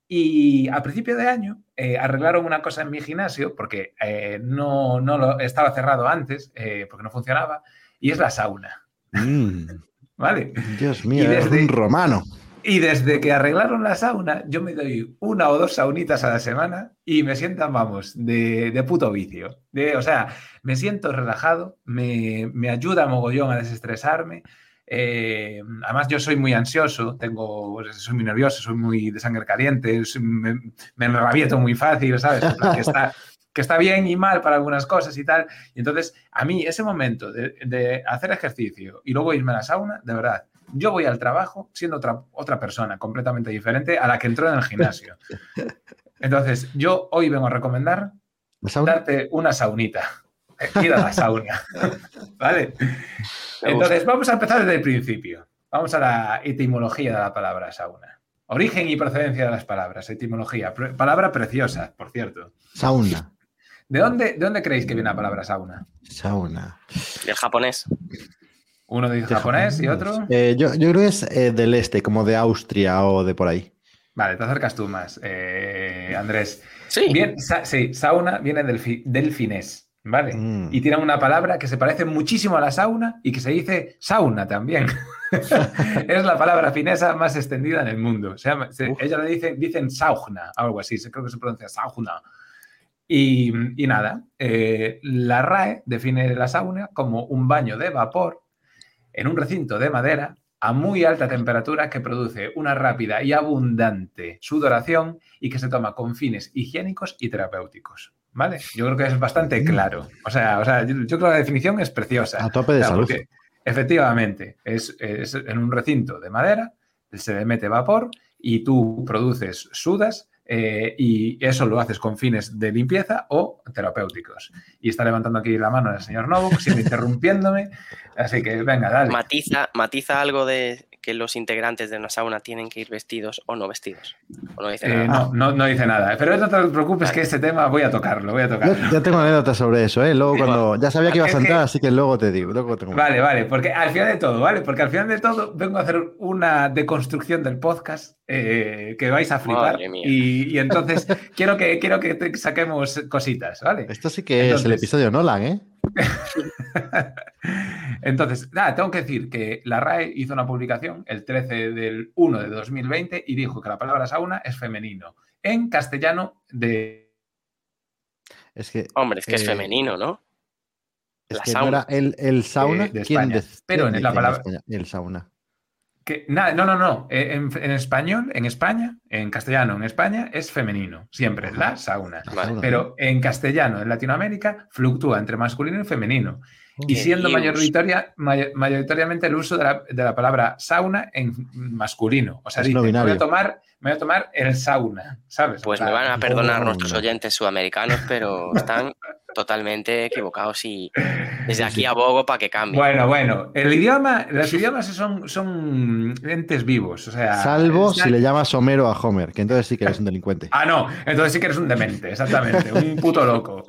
Y a principio de año eh, arreglaron una cosa en mi gimnasio porque eh, no, no lo, estaba cerrado antes, eh, porque no funcionaba, y es la sauna. Mm, [LAUGHS] ¿Vale? Dios mío, desde- un romano. Y desde que arreglaron la sauna, yo me doy una o dos saunitas a la semana y me sientan, vamos, de, de puto vicio. De, o sea, me siento relajado, me, me ayuda mogollón a desestresarme. eh, además, yo soy muy ansioso, tengo, pues, soy muy nervioso, soy muy de sangre caliente, me, me enrabieto muy fácil, ¿sabes? Que está, que está bien y mal para algunas cosas y tal. Y entonces, a mí, ese momento de, hacer ejercicio y luego irme a la sauna, de verdad, yo voy al trabajo siendo otra, otra persona completamente diferente a la que entró en el gimnasio. Entonces, yo hoy vengo a recomendar darte una saunita. Ir a la sauna. [LAUGHS] ¿Vale? Entonces, vamos a empezar desde el principio. Vamos a la etimología de la palabra sauna. Origen y procedencia de las palabras, etimología. Palabra preciosa, por cierto. Sauna. ¿De dónde, ¿De dónde creéis que viene la palabra sauna? Sauna. Del japonés. Uno dice japonés, y otro. Eh, yo, creo que es eh, del este, como de Austria o de por ahí. Vale, te acercas tú más, eh, Andrés. Sí. Bien, sí, sauna viene del, del finés. ¿vale? Mm. Y tiene una palabra que se parece muchísimo a la sauna y que se dice sauna también. [LAUGHS] es la palabra finesa más extendida en el mundo. ella le dice, dicen sauna, algo así, creo que se pronuncia sauna. Y, nada, eh, la RAE define la sauna como un baño de vapor en un recinto de madera a muy alta temperatura que produce una rápida y abundante sudoración y que se toma con fines higiénicos y terapéuticos. ¿Vale? Yo creo que es bastante claro. O sea, o sea yo, creo que la definición es preciosa. A tope de salud. Efectivamente, es, en un recinto de madera, se le mete vapor y tú produces sudas eh, y eso lo haces con fines de limpieza o terapéuticos. Y está levantando aquí la mano el señor Novuk, siempre [LAUGHS] interrumpiéndome. Así que venga, dale. Matiza, matiza algo de que los integrantes de una sauna tienen que ir vestidos o no vestidos. no, dice eh, nada. no, no, dice nada. Pero no te preocupes que este tema voy a tocarlo, voy a tocarlo. ya tengo anécdotas sobre eso, ¿eh? Luego cuando... Ya sabía que ibas a entrar, así que luego te digo. Vale, vale, porque al final de todo, ¿vale? Porque al final de todo vengo a hacer una deconstrucción del podcast eh, que vais a flipar. Y, entonces [LAUGHS] quiero que, quiero que saquemos cositas, ¿vale? Esto sí que es el episodio Nolan, ¿eh? [LAUGHS] Entonces, nada, tengo que decir que la RAE hizo una publicación el 13 del 1 de 2020 y dijo que la palabra sauna es femenino. En castellano de... Es que... Hombre, es que es eh, femenino, ¿no? la sauna. el, sauna, eh, de, Pero en la palabra... el sauna no, no, no. Eh, en, español, en España, en castellano, en España, es femenino, siempre, la sauna. Pero en castellano, en Latinoamérica, fluctúa entre masculino y femenino. Y siendo mayoritaria, mayoritariamente el uso de la, palabra sauna en masculino. O sea, dice, me voy, a tomar, me voy a tomar el sauna, ¿sabes? Pues me van a perdonar nuestros oyentes sudamericanos, pero están totalmente equivocados y desde aquí abogo para que cambie. Bueno, bueno, el idioma, los idiomas son, son entes vivos, o sea... Salvo si le llamas Homero a Homer, que entonces sí que eres un delincuente. ah, no, entonces sí que eres un demente, exactamente, un puto loco.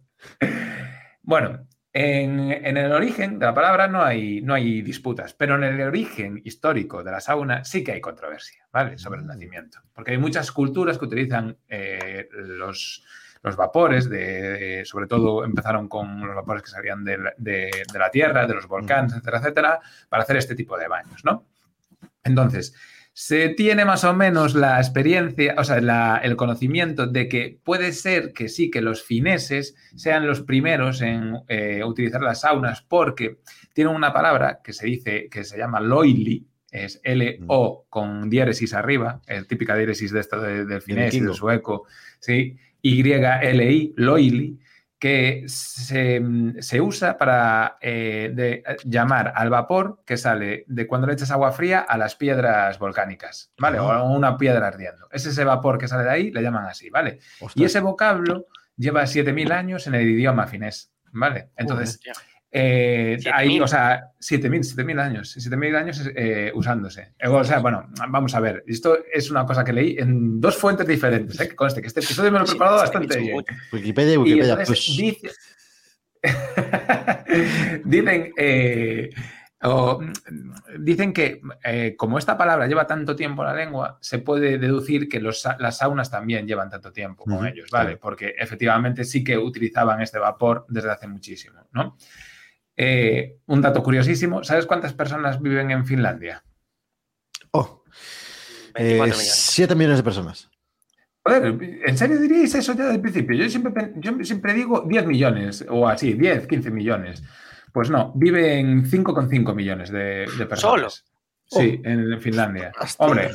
[LAUGHS] bueno, en, el origen de la palabra no hay, no hay disputas, pero en el origen histórico de la sauna sí que hay controversia, ¿vale? Sobre el mm. nacimiento. Porque hay muchas culturas que utilizan eh, los los vapores, de, sobre todo empezaron con los vapores que salían de, la Tierra, de los volcanes, etcétera, etcétera, para hacer este tipo de baños, ¿no? Entonces, se tiene más o menos la experiencia, o sea, el conocimiento de que puede ser que sí, que los fineses sean los primeros en eh, utilizar las saunas porque tienen una palabra que se dice, que se llama loili, es L-O con diéresis arriba, el típica diéresis de esto del finés y del sueco, ¿sí? YLI, Loili, que se, usa para eh, llamar al vapor que sale de cuando le echas agua fría a las piedras volcánicas, ¿vale? O a una piedra ardiendo. Es ese vapor que sale de ahí, le llaman así, ¿vale? Y ese vocablo lleva 7.000 años en el idioma finés, ¿vale? Entonces... Eh, hay, o sea, 7.000, 7.000 años, 7.000 años eh, usándose. O sea, bueno, vamos a ver, esto es una cosa que leí en dos fuentes diferentes, ¿eh? que conste que este episodio me lo he preparado bastante bien. Wikipedia, Wikipedia, pues. [LAUGHS] dicen, eh, dicen que como esta palabra lleva tanto tiempo en la lengua, se puede deducir que los, las saunas también llevan tanto tiempo con ellos, ¿vale? Porque efectivamente sí que utilizaban este vapor desde hace muchísimo, ¿no? Eh, un dato curiosísimo, ¿sabes cuántas personas viven en Finlandia? Oh, 7 eh, millones de personas. Joder, ¿en serio diríais eso ya desde el principio? Yo siempre, yo siempre digo 10 millones o así, 10, 15 millones. Pues no, viven 5,5 millones de, de personas. ¿Solo? Sí, en Finlandia. Hostia. Hombre,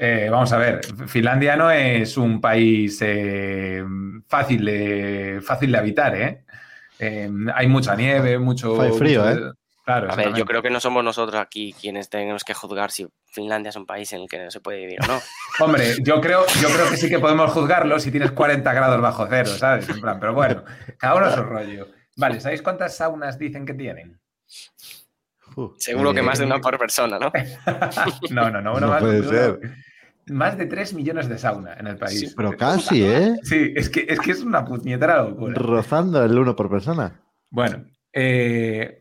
eh, vamos a ver, Finlandia no es un país eh, fácil, de, fácil de habitar, ¿eh? Eh, hay mucha nieve, mucho... Hay frío, mucho- ¿eh? Claro, A ver, yo creo que no somos nosotros aquí quienes tenemos que juzgar si Finlandia es un país en el que no se puede vivir o no. [LAUGHS] Hombre, yo creo, yo creo que sí que podemos juzgarlo si tienes 40 grados bajo cero, ¿sabes? En plan, pero bueno, cada uno a su rollo. Vale, ¿sabéis cuántas saunas dicen que tienen? Seguro que más de una por persona, ¿no? [LAUGHS] No, no, no, uno No más. puede ser. Más de 3 millones de sauna en el país. Sí, Pero casi, ¿eh? Sí, es que es, que es una puñetera locura. Rozando el uno por persona. Bueno, eh,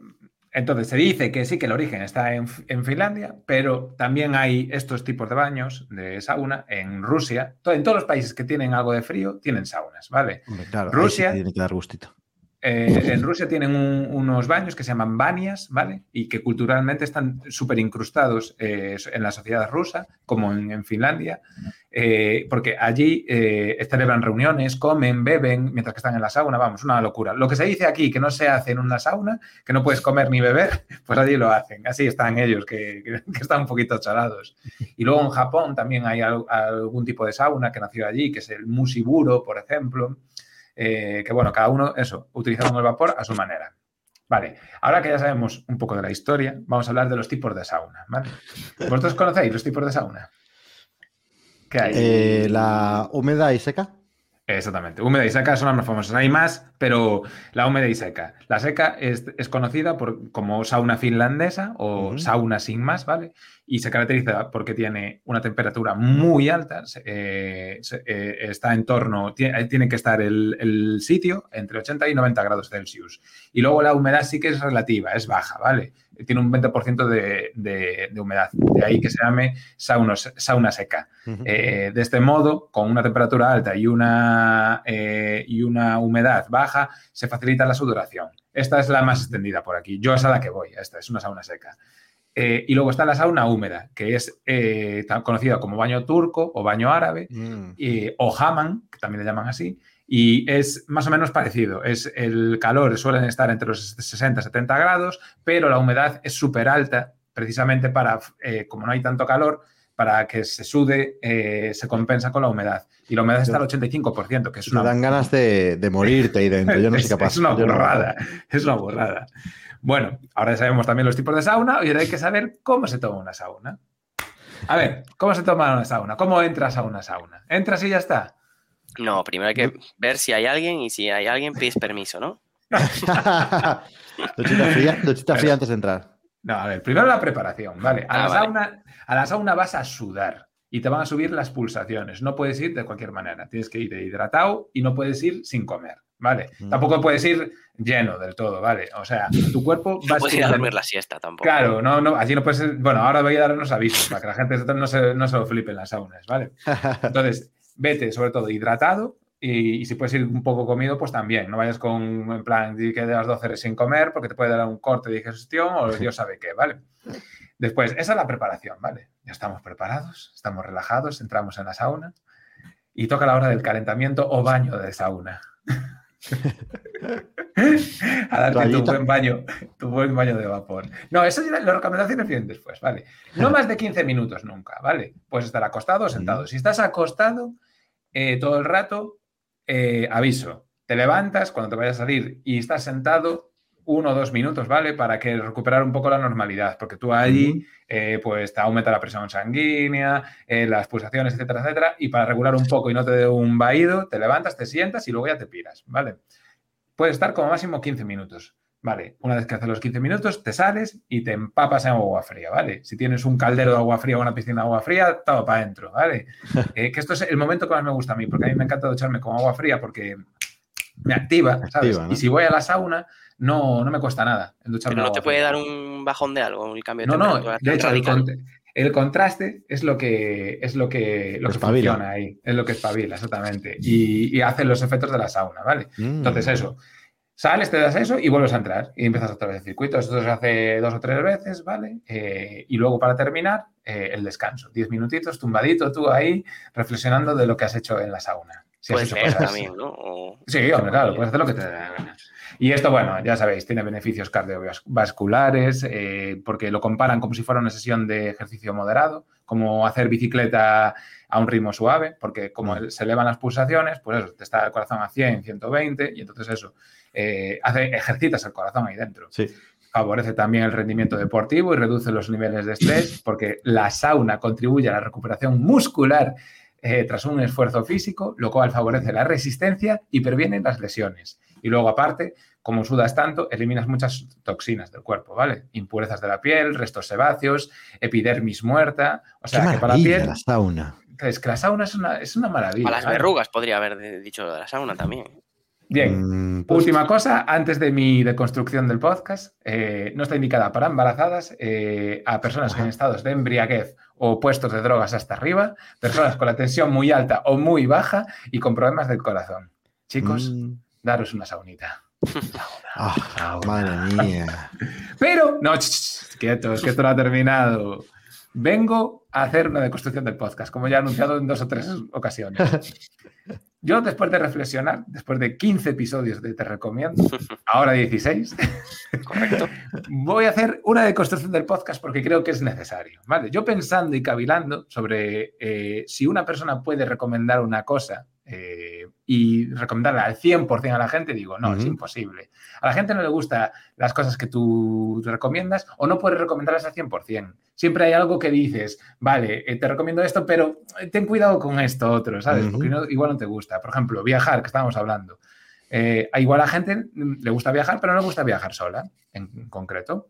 entonces se dice que sí que el origen está en, en Finlandia, pero también hay estos tipos de baños de sauna en Rusia. En todos los países que tienen algo de frío tienen saunas, ¿vale? Hombre, claro, Rusia. sí tiene que dar gustito. Eh, en Rusia tienen un- unos baños que se llaman banias, ¿vale? Y que culturalmente están súper incrustados eh, en la sociedad rusa, como en, en Finlandia, eh, porque allí eh, celebran reuniones, comen, beben, mientras que están en la sauna, vamos, una locura. Lo que se dice aquí que no se hace en una sauna, que no puedes comer ni beber, [LAUGHS] pues allí lo hacen. Así están ellos, que- que están un poquito chalados. Y luego en Japón también hay al- algún tipo de sauna que nació allí, que es el musiburo, por ejemplo. Eh, que bueno, cada uno, eso, utilizando el vapor a su manera. Vale, ahora que ya sabemos un poco de la historia, vamos a hablar de los tipos de sauna, ¿vale? ¿Vosotros conocéis los tipos de sauna? ¿Qué hay? Eh, la húmeda y seca. Exactamente. Húmeda y seca son las más famosas. Hay más, pero la húmeda y seca. La seca es, es conocida por, como sauna finlandesa o sauna sin más, ¿vale? Y se caracteriza porque tiene una temperatura muy alta. eh, eh, está en torno, tiene, tiene que estar el, el sitio entre 80 y 90 grados Celsius. Y luego la humedad sí que es relativa, es baja, ¿vale? Tiene un 20% de, de- de humedad. De ahí que se llame saunos- sauna seca. Eh, de este modo, con una temperatura alta y una, eh, y una humedad baja, se facilita la sudoración. Esta es la más extendida por aquí. Yo es a la que voy. Esta es una sauna seca. Eh, y luego está la sauna húmeda, que es tan conocida como baño turco o baño árabe Mm. y- o hammam, que también le llaman así, y es más o menos parecido. Es el calor suelen estar entre los 60 y 70 grados, pero la humedad es súper alta, precisamente para, eh, como no hay tanto calor, para que se sude, eh, se compensa con la humedad. Y la humedad está al 85%, que es Te una, dan ganas de, de [LAUGHS] morirte ahí dentro. Yo no es, soy capaz. es una burrada, es una burrada. Bueno, ahora ya sabemos también los tipos de sauna y ahora hay que saber cómo se toma una sauna. A ver, ¿cómo se toma una sauna? ¿Cómo entras a una sauna? ¿Entras y ya está? No, primero hay que ver si hay alguien y si hay alguien pides permiso, ¿no? [LAUGHS] duchita fría, fría antes de entrar. No, a ver, primero la preparación, ¿vale? A, Ah, la vale. sauna, a la sauna vas a sudar y te van a subir las pulsaciones. No puedes ir de cualquier manera. Tienes que ir hidratado y no puedes ir sin comer, ¿vale? Mm. Tampoco puedes ir lleno del todo, ¿vale? O sea, tu cuerpo va No puedes ir a dormir la siesta tampoco. Claro, no, no, allí no puedes ir- Bueno, ahora voy a dar unos avisos para que la gente no se, no se lo flipe en las saunas, ¿vale? [LAUGHS] Entonces, vete sobre todo hidratado y, y si puedes ir un poco comido, pues también. No vayas con, en plan, que de las 12 horas sin comer porque te puede dar un corte de digestión o Dios sabe qué, ¿vale? Después, esa es la preparación, ¿vale? Ya estamos preparados, estamos relajados, entramos en la sauna y toca la hora del calentamiento o baño de sauna. [LAUGHS] A darte tu buen baño, tu buen baño de vapor. No, eso ya las recomendaciones vienen después, ¿vale? No más de 15 minutos nunca, ¿vale? Puedes estar acostado o sentado. Si estás acostado eh, todo el rato, eh, aviso, te levantas cuando te vayas a salir y estás sentado uno o dos minutos, ¿vale? Para que recuperar un poco la normalidad, porque tú allí, eh, pues te aumenta la presión sanguínea, las pulsaciones, etcétera, etcétera, y para regular un poco y no te dé un vaído, te levantas, te sientas y luego ya te piras, ¿vale? Puedes estar como máximo 15 minutos, ¿vale? Una vez que haces los 15 minutos, te sales y te empapas en agua fría, ¿vale? Si tienes un caldero de agua fría o una piscina de agua fría, todo para adentro, ¿vale? [LAUGHS] Eh, que esto es el momento que más me gusta a mí, porque a mí me encanta ducharme con agua fría porque me activa, ¿sabes? Activa, ¿no? Y si voy a la sauna, no, no me cuesta nada en ducharme Pero no te puede fría. dar un bajón de algo, un cambio de No, no, de hecho, el, radical. con- el contraste es lo que es lo que, lo que funciona ahí, es lo que espabila, exactamente. Y, y hace los efectos de la sauna, ¿vale? Mm. Entonces, eso. Sales, te das eso y vuelves a entrar. Y empiezas otra vez el circuito. Esto se hace dos o tres veces, ¿vale? Eh, y luego, para terminar, eh, el descanso. Diez minutitos, tumbadito tú ahí, reflexionando de lo que has hecho en la sauna. Si Puedes leer también, ¿no? O- Sí, hombre, claro, puedes hacer lo que te dé la gana. Y esto, bueno, ya sabéis, tiene beneficios cardiovasculares, eh, porque lo comparan como si fuera una sesión de ejercicio moderado, como hacer bicicleta a un ritmo suave, porque como Mm. se elevan las pulsaciones, pues eso, te está el corazón a 100, 120, y entonces eso, eh, hace, ejercitas el corazón ahí dentro. Sí. Favorece también el rendimiento deportivo y reduce los niveles de estrés, porque la sauna contribuye a la recuperación muscular eh, tras un esfuerzo físico, lo cual favorece la resistencia y previene las lesiones. Y luego, aparte, como sudas tanto, eliminas muchas toxinas del cuerpo, ¿vale? Impurezas de la piel, restos sebáceos, epidermis muerta. O sea, Qué que para la piel, la sauna. es que la sauna es una, es una maravilla. Para las ¿vale? verrugas podría haber dicho lo de la sauna también. Bien, Mm, pues, Última cosa, antes de mi deconstrucción del podcast, eh, no está indicada para embarazadas, eh, a personas en estados de embriaguez o puestos de drogas hasta arriba, personas con la tensión muy alta o muy baja y con problemas del corazón. Chicos, mm, daros una saunita. madre mía. Pero, no, ch, quietos, que esto no ha terminado. Vengo a hacer una deconstrucción del podcast, como ya he anunciado en dos o tres [LAUGHS] ocasiones. Yo, después de reflexionar, después de 15 episodios de Te Recomiendo, [LAUGHS] ahora 16, Correcto. voy a hacer una deconstrucción del podcast porque creo que es necesario. ¿vale? Yo pensando y cavilando sobre eh, si una persona puede recomendar una cosa eh, y recomendarla al 100% a la gente, digo, no, es imposible. A la gente no le gustan las cosas que tú recomiendas o no puedes recomendarlas al 100%. Siempre hay algo que dices, vale, eh, te recomiendo esto, pero eh, ten cuidado con esto otro, ¿sabes? Porque no- igual no te gusta. Por ejemplo, viajar, que estábamos hablando. Eh, a igual a gente mm, le gusta viajar, pero no le gusta viajar sola, en concreto.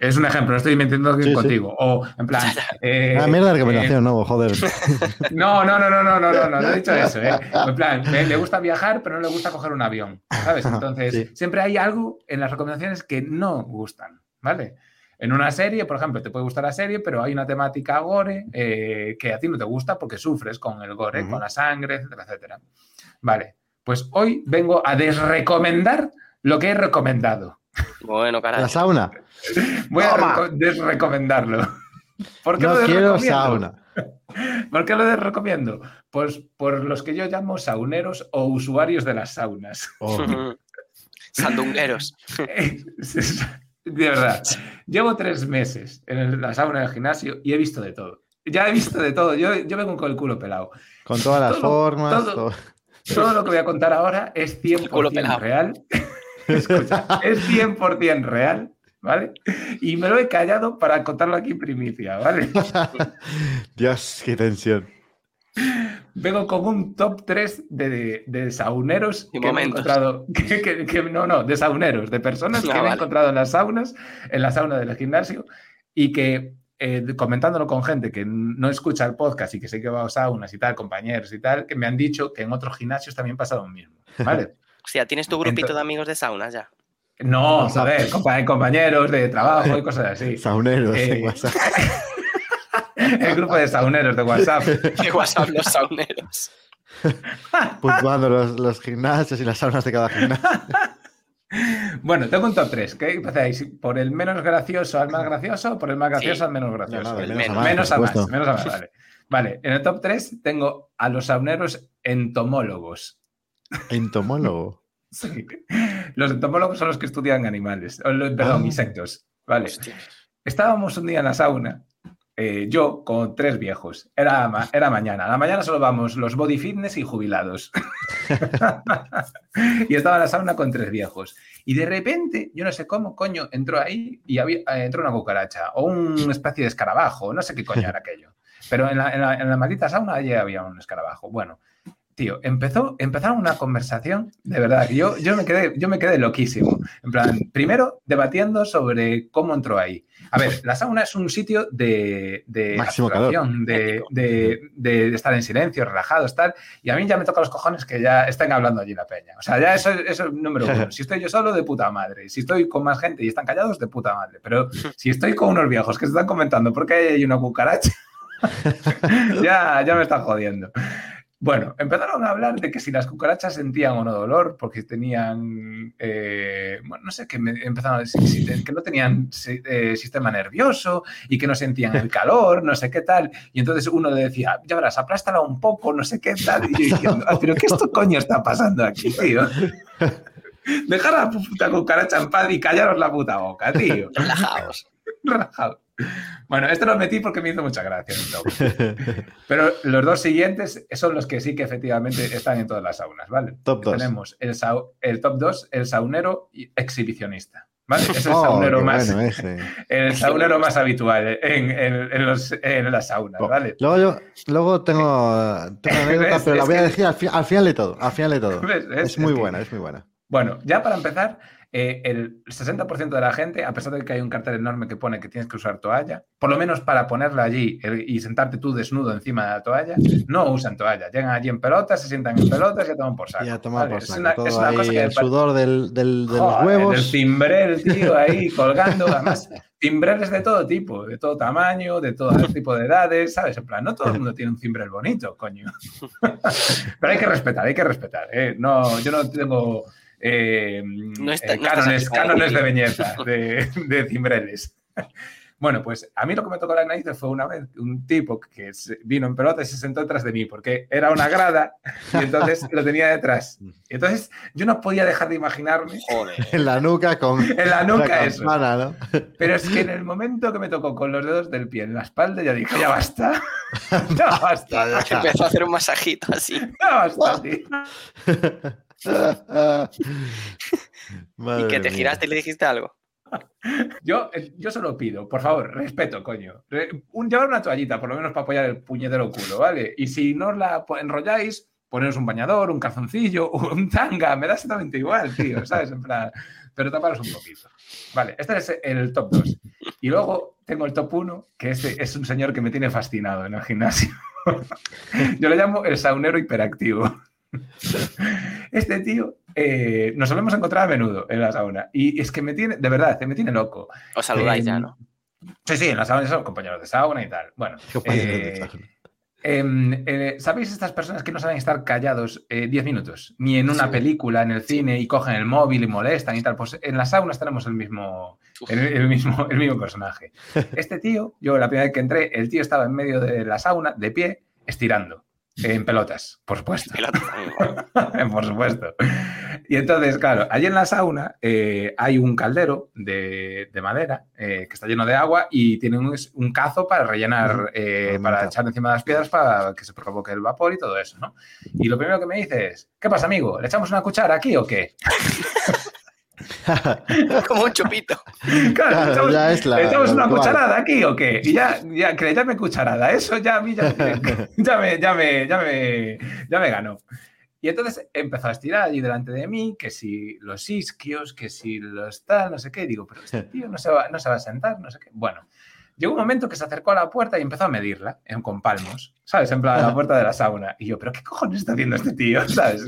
Eh, Es un ejemplo, no estoy mintiendo Sí, sí. contigo. O, en plan... [LAUGHS] eh, Ah, mierda de eh, recomendación, no, joder. [LAUGHS] no, no, no, no, no, no, no, no, no he dicho eso, ¿eh? En plan, le gusta viajar, pero no le gusta coger un avión, ¿sabes? Entonces, Sí. siempre hay algo en las recomendaciones que no gustan, ¿vale? En una serie, por ejemplo, te puede gustar la serie, pero hay una temática gore eh, que a ti no te gusta porque sufres con el gore, con la sangre, etcétera, etcétera. Vale, pues hoy vengo a desrecomendar lo que he recomendado. Bueno, caray. La sauna. Voy a Toma. desrecomendarlo. [LAUGHS] ¿Por qué No lo quiero desrecomiendo? sauna. [LAUGHS] ¿Por qué lo recomiendo? Pues por los que yo llamo sauneros o usuarios de las saunas. [LAUGHS] Oh, Sandungueros. De verdad, llevo tres meses en la sauna del gimnasio y he visto de todo. Ya he visto de todo. Yo, yo vengo con el culo pelado. con todas las Todo, formas. todo. todo. Todo lo que voy a contar ahora es culo 100% pelado. real. Escucha, [LAUGHS] es 100% real, ¿vale? Y me lo he callado para contarlo aquí en primicia, ¿vale? [LAUGHS] Dios, qué tensión. Vengo con un top 3 de, de sauneros que me he encontrado. [LAUGHS] que- que- que- no, no, de sauneros, de personas que Ah, me he vale. encontrado en las saunas, en la sauna del gimnasio, y que eh, comentándolo con gente que no escucha el podcast y que sé que va a saunas y tal, compañeros y tal, que me han dicho que en otros gimnasios también pasa lo mismo. ¿Vale? Hostia, ¿tienes tu grupito Entonces- de amigos de saunas ya? No, a ver, compa- compañeros de trabajo y cosas así. Sauneros Eh, en WhatsApp. [LAUGHS] El grupo de sauneros de WhatsApp. [LAUGHS] De WhatsApp los sauneros. [LAUGHS] Puntuando los, los gimnasios y las saunas de cada gimnasio. Bueno, tengo un top 3. ¿Qué empezáis? ¿Por el menos gracioso al más gracioso o por el más gracioso Sí. al menos gracioso? No, no, de el menos a menos. más, menos por a más, supuesto. menos a más, vale. Vale, en el top 3 tengo a los sauneros entomólogos. Entomólogo. [LAUGHS] Sí. Los entomólogos son los que estudian animales, perdón, Ah. insectos. Vale. Hostia. Estábamos un día en la sauna, eh, yo con tres viejos. Era, ma- era mañana. A la mañana solo vamos los body fitness y jubilados. [LAUGHS] y estaba en la sauna con tres viejos. Y de repente, yo no sé cómo, coño, entró ahí y había, eh, entró una cucaracha o una especie de escarabajo, no sé qué coño era aquello. Pero en la, en la- en la maldita sauna allí había un escarabajo. Bueno, tío, empezó, empezaron una conversación, de verdad, que yo, yo, me quedé, yo me quedé loquísimo. En plan, primero debatiendo sobre cómo entró ahí. A ver, la sauna es un sitio de, de Máximo de, de- estar en silencio, relajados, tal. Y a mí ya me toca los cojones que ya estén hablando allí la peña. O sea, ya eso, eso es número uno. [LAUGHS] Si estoy yo solo, de puta madre. Si estoy con más gente y están callados, de puta madre. Pero [LAUGHS] si estoy con unos viejos que se están comentando por qué hay una cucaracha, [LAUGHS] ya, ya me están jodiendo. Bueno, empezaron a hablar de que si las cucarachas sentían o no dolor, porque tenían, eh, bueno, no sé, que me- empezaron a decir que no tenían eh, sistema nervioso y que no sentían el calor, no sé qué tal. Y entonces uno le decía, ya verás, aplástala un poco, no sé qué tal. Y yo diciendo, "Ah, pero ¿qué esto coño está pasando aquí, tío? Dejar a la puta cucaracha en paz y callaros la puta boca, tío. Relajaos. [LAUGHS] Relajados. Bueno, este lo metí porque me hizo mucha gracia. Pero los dos siguientes son los que sí que efectivamente están en todas las saunas, ¿vale? Top dos. Tenemos el, el top 2, el saunero y exhibicionista. ¿Vale? Es el Oh, saunero más, bueno el saunero más habitual en, en- en los- en las saunas, ¿vale? Luego yo, luego tengo, tengo una [LAUGHS] anécdota, pero la voy a decir al, fi- al final de todo. Al final de todo. [LAUGHS] Es, Es- muy que- buena, es muy buena. Bueno, ya para empezar, eh, el 60% de la gente, a pesar de que hay un cartel enorme que pone que tienes que usar toalla, por lo menos para ponerla allí el- y sentarte tú desnudo encima de la toalla, no usan toalla. Llegan allí en pelotas, se sientan en pelotas y toman por saco. ¿vale? por Es saco. una- todo es una ahí, cosa que el sudor del, del- de los Joder, El huevos. timbrel, [LAUGHS] tío, ahí colgando. Además, timbreles de todo tipo, de todo tamaño, de todo [LAUGHS] tipo de edades, ¿sabes? En plan, no todo el mundo tiene un timbrel bonito, coño. [LAUGHS] Pero hay que respetar, hay que respetar. ¿eh? No, yo no tengo eh, No está- eh, no cánones, de belleza, [LAUGHS] de, de timbreles. [LAUGHS] Bueno, pues a mí lo que me tocó la nariz fue una vez un tipo que se- vino en pelota y se sentó detrás de mí porque era una grada y entonces lo tenía detrás. [LAUGHS] Entonces yo no podía dejar de imaginarme Joder. En la nuca con en la nuca eso. campana, ¿no? Pero es que en el momento que me tocó con los dedos del pie en la espalda, ya dije, ya basta. Ya basta. Ya Empezó a hacer un masajito así. basta, tío. Madre [LAUGHS] Y que te mía. giraste y le dijiste algo. Yo, eh, yo solo pido, por favor, respeto, coño. Un, llevar una toallita, por lo menos para apoyar el puñetero culo, ¿vale? Y si no os la enrolláis, poneros un bañador, un calzoncillo, [LAUGHS] un tanga, me da exactamente igual, tío, ¿sabes? En plan, pero taparos un poquito. Vale, este es el top 2. Y luego tengo el top 1, que este es un señor que me tiene fascinado en el gimnasio. [LAUGHS] Yo le llamo el saunero hiperactivo. [LAUGHS] Este tío eh, nos solemos encontrar a menudo en la sauna. Y es que me tiene, de verdad, me tiene loco. Os saludáis ya, Em, ¿no? Sí, sí, en la sauna son compañeros de sauna y tal. Bueno, eh, em, eh, ¿sabéis estas personas que no saben estar callados eh, 10 minutos? Ni en una Sí. película, en el cine, y cogen el móvil y molestan y tal. Pues en las saunas tenemos el mismo, el, el mismo, el mismo personaje. [LAUGHS] Este tío, yo la primera vez que entré, el tío estaba en medio de la sauna, de pie, estirando. En pelotas, por supuesto. [LAUGHS] Por supuesto. Y entonces, claro, allí en la sauna eh, hay un caldero de, de madera eh, que está lleno de agua y tiene un, un cazo para rellenar, eh, Para echar encima de las piedras para que se provoque el vapor y todo eso, ¿no? Y lo primero que me dice es, ¿qué pasa, amigo? ¿Le echamos una cuchara aquí o qué? [LAUGHS] [LAUGHS] Como un chupito. [LAUGHS] Claro, Claro, le echamos, ya es la- ¿le echamos lo una actual. cucharada aquí o qué? Y ya, ya que le llame cucharada, eso ya a mí ya, [LAUGHS] ya, me, ya, me, ya, me, ya me ganó. Y entonces empezó a estirar allí delante de mí, que si los isquios, que si los tal, no sé qué. Y digo, pero este tío no se, va, no se va a sentar, no sé qué. Bueno, llegó un momento que se acercó a la puerta y empezó a medirla en, con palmos, ¿sabes? En plan, a la puerta de la sauna. Y yo, pero ¿qué cojones está haciendo este tío? ¿Sabes?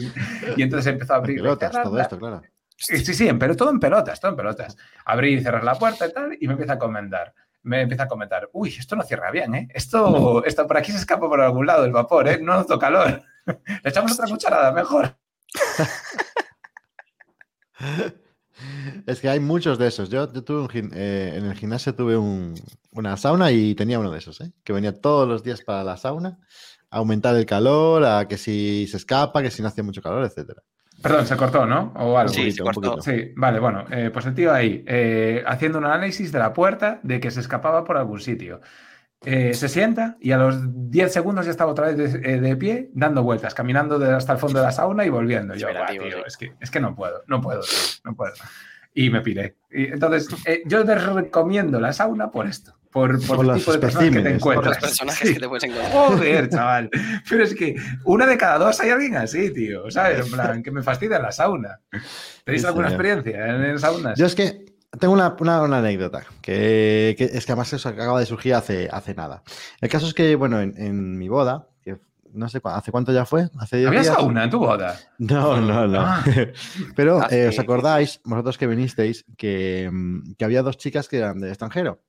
Y entonces empezó a abrir. Pelotas, todo esto, claro. Sí, sí, pero todo en pelotas, todo en pelotas. Abrir y cerrar la puerta y tal, y me empieza a comentar. Me empieza a comentar, uy, esto no cierra bien, ¿eh? Esto, esto por aquí se escapa por algún lado el vapor, ¿eh? No noto calor. Le echamos otra cucharada, mejor. Es que hay muchos de esos. Yo, yo tuve un eh, en el gimnasio tuve un- una sauna y tenía uno de esos, ¿eh? que venía todos los días para la sauna a aumentar el calor, a que si se escapa, que si no hace mucho calor, etcétera. Perdón, se cortó, ¿no? O algo. Sí, se cortó. Sí, vale, bueno, eh, pues el tío ahí, eh, haciendo un análisis de la puerta de que se escapaba por algún sitio. Eh, se sienta y a los 10 segundos ya estaba otra vez de, de pie, dando vueltas, caminando de- hasta el fondo de la sauna y volviendo. Yo, Espera, "Buah, tío, sí. es, que, es que no puedo, no puedo, tío, no puedo. Y me piré. Y entonces, eh, yo te recomiendo la sauna por esto, por, por, Por el los tipo de personas que te especímenes. Por encuentras. los personajes Sí. que te puedes encontrar. Joder, chaval. Pero es que una de cada dos hay alguien así, tío. ¿Sabes? En plan, que me fastidia la sauna. ¿Tenéis Sí, alguna señor. experiencia en, en saunas? Yo es que tengo una, una- una anécdota, que, que es que además eso acaba de surgir hace, hace nada. El caso es que, bueno, en, en mi boda, que no sé cu- hace cuánto ya fue, hace 10 ¿Había días. sauna en tu boda? No, no, no. Ah. [LAUGHS] Pero Hace- eh, os acordáis, vosotros que vinisteis, que, mm, que había dos chicas que eran del extranjero.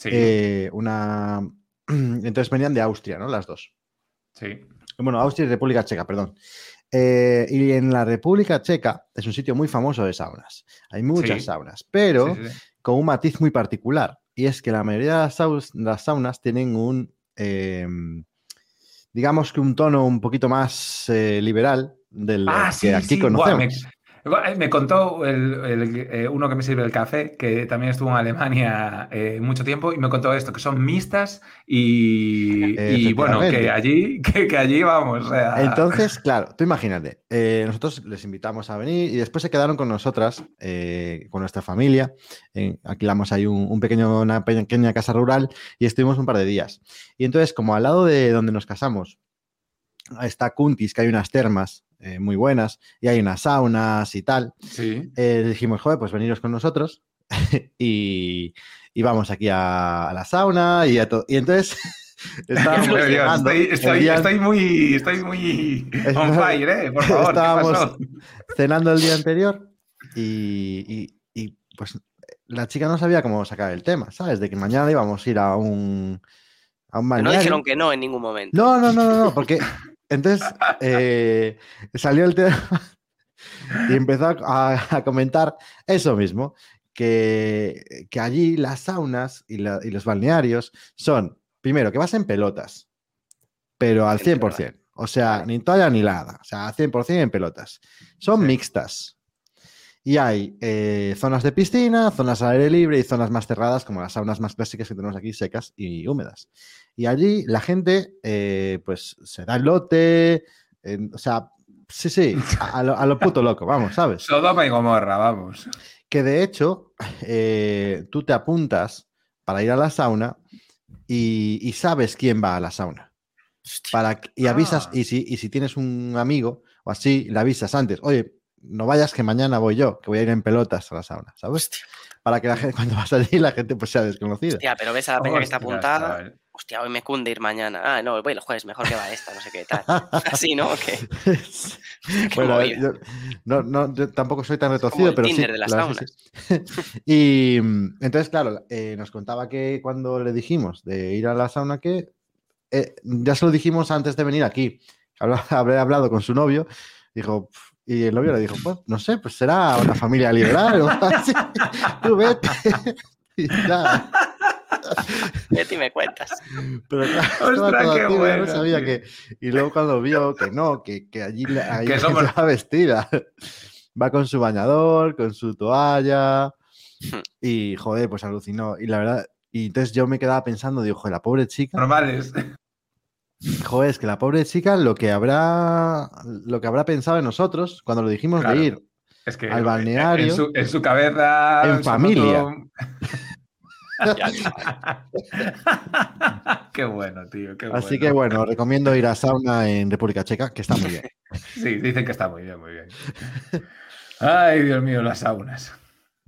Sí, Eh, una. [CLEARS THROAT] Entonces venían de Austria, ¿no? Las dos. sí. Bueno, Austria y República Checa, perdón. Eh, y en la República Checa es un sitio muy famoso de saunas. Hay muchas Sí. saunas, pero Sí, sí, sí. con un matiz muy particular. Y es que la mayoría de las, saunas tienen un, eh, digamos que un tono un poquito más eh, liberal del Ah, que aquí. Buah, conocemos. Me, Eh, me contó eh, uno que me sirve el café, que también estuvo en Alemania eh, mucho tiempo, y me contó esto, que son mixtas y, bueno, que allí, que, allí vamos. Entonces, claro, tú imagínate, nosotros les invitamos a venir y después se quedaron con nosotras, con nuestra familia. alquilamos ahí un, pequeño, una pequeña casa rural y estuvimos un par de días. Y entonces, como al lado de donde nos casamos, está Cuntis, que hay unas termas eh, muy buenas y hay unas saunas y tal. Sí. Eh, dijimos, joder, pues veniros con nosotros [LAUGHS] y, vamos aquí a, la sauna y a todo. Y entonces... [LAUGHS] estoy, estoy, muy, estoy muy on fire, ¿eh? Por favor. Estábamos cenando el día anterior y, y, pues la chica no sabía cómo sacar el tema, ¿sabes? De que mañana íbamos a ir a un, a un No dijeron que no en ningún momento. No, no, no, no, no porque entonces eh, salió el tema [LAUGHS] y empezó a, comentar eso mismo, que, que allí las saunas y, los balnearios son, primero, que vas en pelotas, pero al 100%. O sea, ni toalla ni nada. O sea, al 100% en pelotas. Son mixtas. Y hay eh, zonas de piscina, zonas al aire libre y zonas más cerradas, como las saunas más clásicas que tenemos aquí, secas y húmedas. Y allí la gente, eh, pues, se da el lote, o sea, sí, sí, [LAUGHS] a, lo, puto loco, vamos, ¿sabes? Sodoma y Gomorra, vamos. Que de hecho, [LAUGHS] eh, tú te apuntas para ir a la sauna y, sabes quién va a la sauna. Para, y avisas, ah. y, si, y si tienes un amigo o así, le avisas antes, oye, no vayas que mañana voy yo, que voy a ir en pelotas a la sauna, ¿sabes? Para que la [LAUGHS] gente, cuando vas allí, la gente pues sea desconocida. Hostia, pero ves a la peña que está apuntada. Hostia, hoy me cunde ir mañana. Ah, no, voy el jueves, mejor que va esta, no sé qué tal. [LAUGHS] Así, ¿no? [LAUGHS] [LAUGHS] bueno, yo, no, no, yo tampoco soy tan retorcido, pero Tinder de las saunas. y entonces, claro, eh, nos contaba que cuando le dijimos de ir a la sauna, que eh, ya se lo dijimos antes de venir aquí. Habré hablado con su novio, dijo, y el novio le dijo, pues no sé, pues será una familia liberal o así. Tú vete. y ya. Vete [LAUGHS] y me cuentas. Pero claro, Ostras, qué bueno, no sabía que. Y luego cuando vio que no, que, que allí, allí que somos... va [LAUGHS] vestida. Va con su bañador, con su toalla. [LAUGHS] Y joder, pues alucinó. Y la verdad, y entonces yo me quedaba pensando, digo, joder, la pobre chica. Normales. Joder, es que la pobre chica lo que habrá, lo que habrá pensado en nosotros cuando lo dijimos de ir al balneario. En su, cabeza. En familia. [LAUGHS] qué bueno, tío. Así que bueno, recomiendo ir a sauna en República Checa, que está muy bien. sí, dicen que está muy bien, muy bien. Ay, Dios mío, las saunas.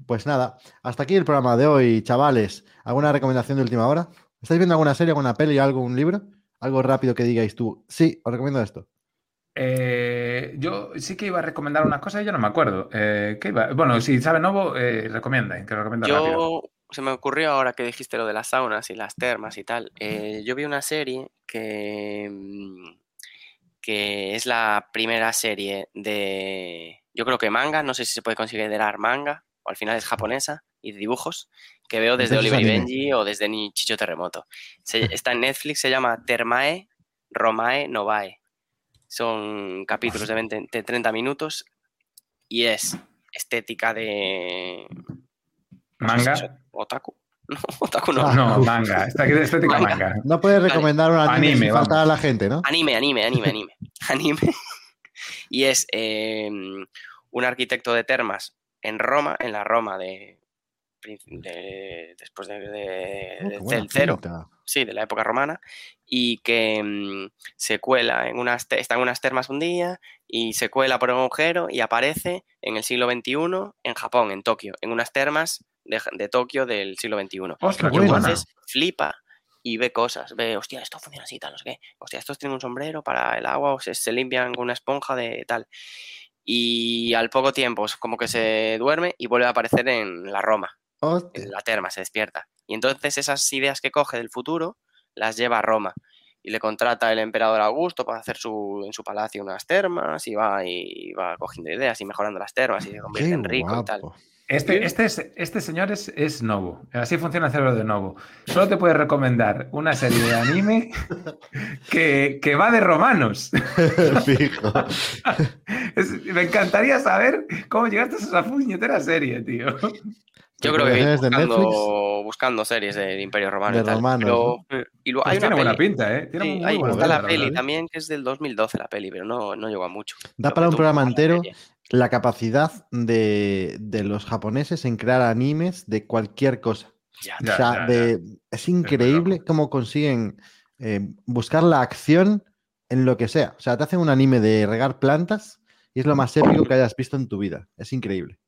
Pues nada, hasta aquí el programa de hoy, chavales. ¿Alguna recomendación de última hora? ¿Estáis viendo alguna serie, alguna peli, algún libro? Algo rápido que digáis tú. Sí, os recomiendo esto. Eh, yo sí que iba a recomendar una cosa y yo no me acuerdo. Eh, ¿qué iba? Bueno, si sabe nuevo, eh, recomienda. Que recomienda yo se me ocurrió ahora que dijiste lo de las saunas y las termas y tal. yo vi una serie que, mm, que es la primera serie de, yo creo que manga, no sé si se puede considerar manga, o al final es japonesa, y de dibujos, que veo desde Oliver y Benji o desde Ni Chicho Terremoto. [LAUGHS] está en Netflix, se llama Termae, Romae, Novae. Son capítulos de, 20, de 30 minutos y es estética de... ¿Manga? Otaku. [LAUGHS] No, otaku no. No, manga. Estética manga. No puedes recomendar un anime, anime a la gente, ¿no? Anime, anime, anime, [LAUGHS] anime. anime. [LAUGHS] y es em, un arquitecto de termas en Roma, en la Roma de, después de, oh, del cero, sí, de la época romana, y que mm, se cuela en unas, está en unas termas un día y se cuela por un agujero y aparece en el siglo XXI en Japón, en Tokio, en unas termas de, Tokio del siglo XXI. y entonces flipa y ve cosas, ve, hostia, esto funciona así, tal, no sé qué, hostia, estos tienen un sombrero para el agua o se, se limpian con una esponja de tal y al poco tiempo como que se duerme y vuelve a aparecer en la Roma. En la terma se despierta. Y entonces esas ideas que coge del futuro las lleva a Roma. Y le contrata el emperador Augusto para hacer su, en su palacio unas termas y va, y va cogiendo ideas y mejorando las termas y se convierte en rico y tal. Este, este, este señor es, es Novo. Así funciona el cerebro de Novo. Solo te puede recomendar una serie de anime [LAUGHS] que, va de romanos. [LAUGHS] Es- me encantaría saber cómo llegaste a esa puñetera serie, tío. Yo creo que buscando, buscando series del Imperio Romano. De y tal. romanos, Pero, eh, y luego Pues hay tiene una buena peli. pinta, ¿eh? Tiene Sí, muy hay- buena está la peli también, que es del 2012 la peli, pero no, no llegó a mucho. Da para un programa entero serie. La capacidad de, de los japoneses en crear animes de cualquier cosa. Ya, o sea, ya, de- es increíble cómo consiguen eh, buscar la acción en lo que sea. O sea, te hacen un anime de regar plantas y es lo más épico que hayas visto en tu vida. Es increíble.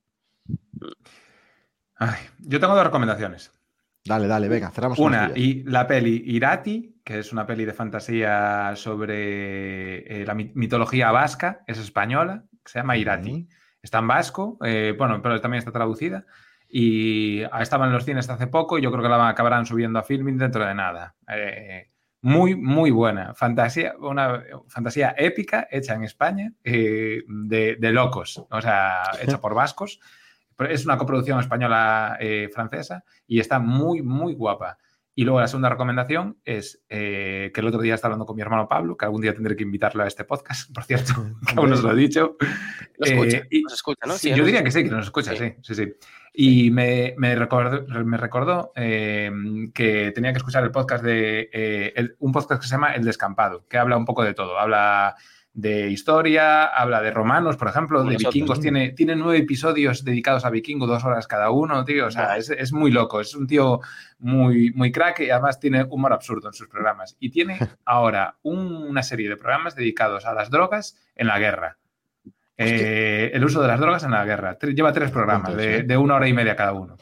Ay, yo tengo dos recomendaciones. Dale, dale, venga, cerramos Una, tuyas. y la peli Irati, que es una peli de fantasía sobre eh, la mi- mitología vasca, es española, que se llama Irati. Está en vasco, eh, bueno, pero también está traducida. Y estaba en los cines hace poco y yo creo que la acabarán subiendo a filming dentro de nada. Eh, muy, muy buena. Fantasía, una fantasía épica hecha en España eh, de, de locos, o sea, hecha por vascos. Es una coproducción española-francesa y está muy, muy guapa. Y luego la segunda recomendación es eh, que el otro día estaba hablando con mi hermano Pablo, que algún día tendré que invitarlo a este podcast, [LAUGHS] por cierto, que aún no se lo he dicho. Lo escucha, Eh, y- nos escucha, ¿no? Sí, Sí, yo nos diría que sí, que nos escucha, Sí. sí, sí, sí. Y me, me recordó, me recordó eh, que tenía que escuchar el podcast de eh, el- un podcast que se llama El Descampado, que habla un poco de todo. Habla de historia, habla de romanos, por ejemplo, de Nosotros, vikingos. ¿no? Tiene, tiene nueve episodios dedicados a vikingos, dos horas cada uno, tío. O sea, es, es muy loco. Es un tío muy, muy crack y además tiene humor absurdo en sus programas. Y tiene [LAUGHS] ahora un- una serie de programas dedicados a las drogas en la guerra. Eh, el uso de las drogas en la guerra. Lleva tres programas de, ¿eh? de una hora y media cada uno.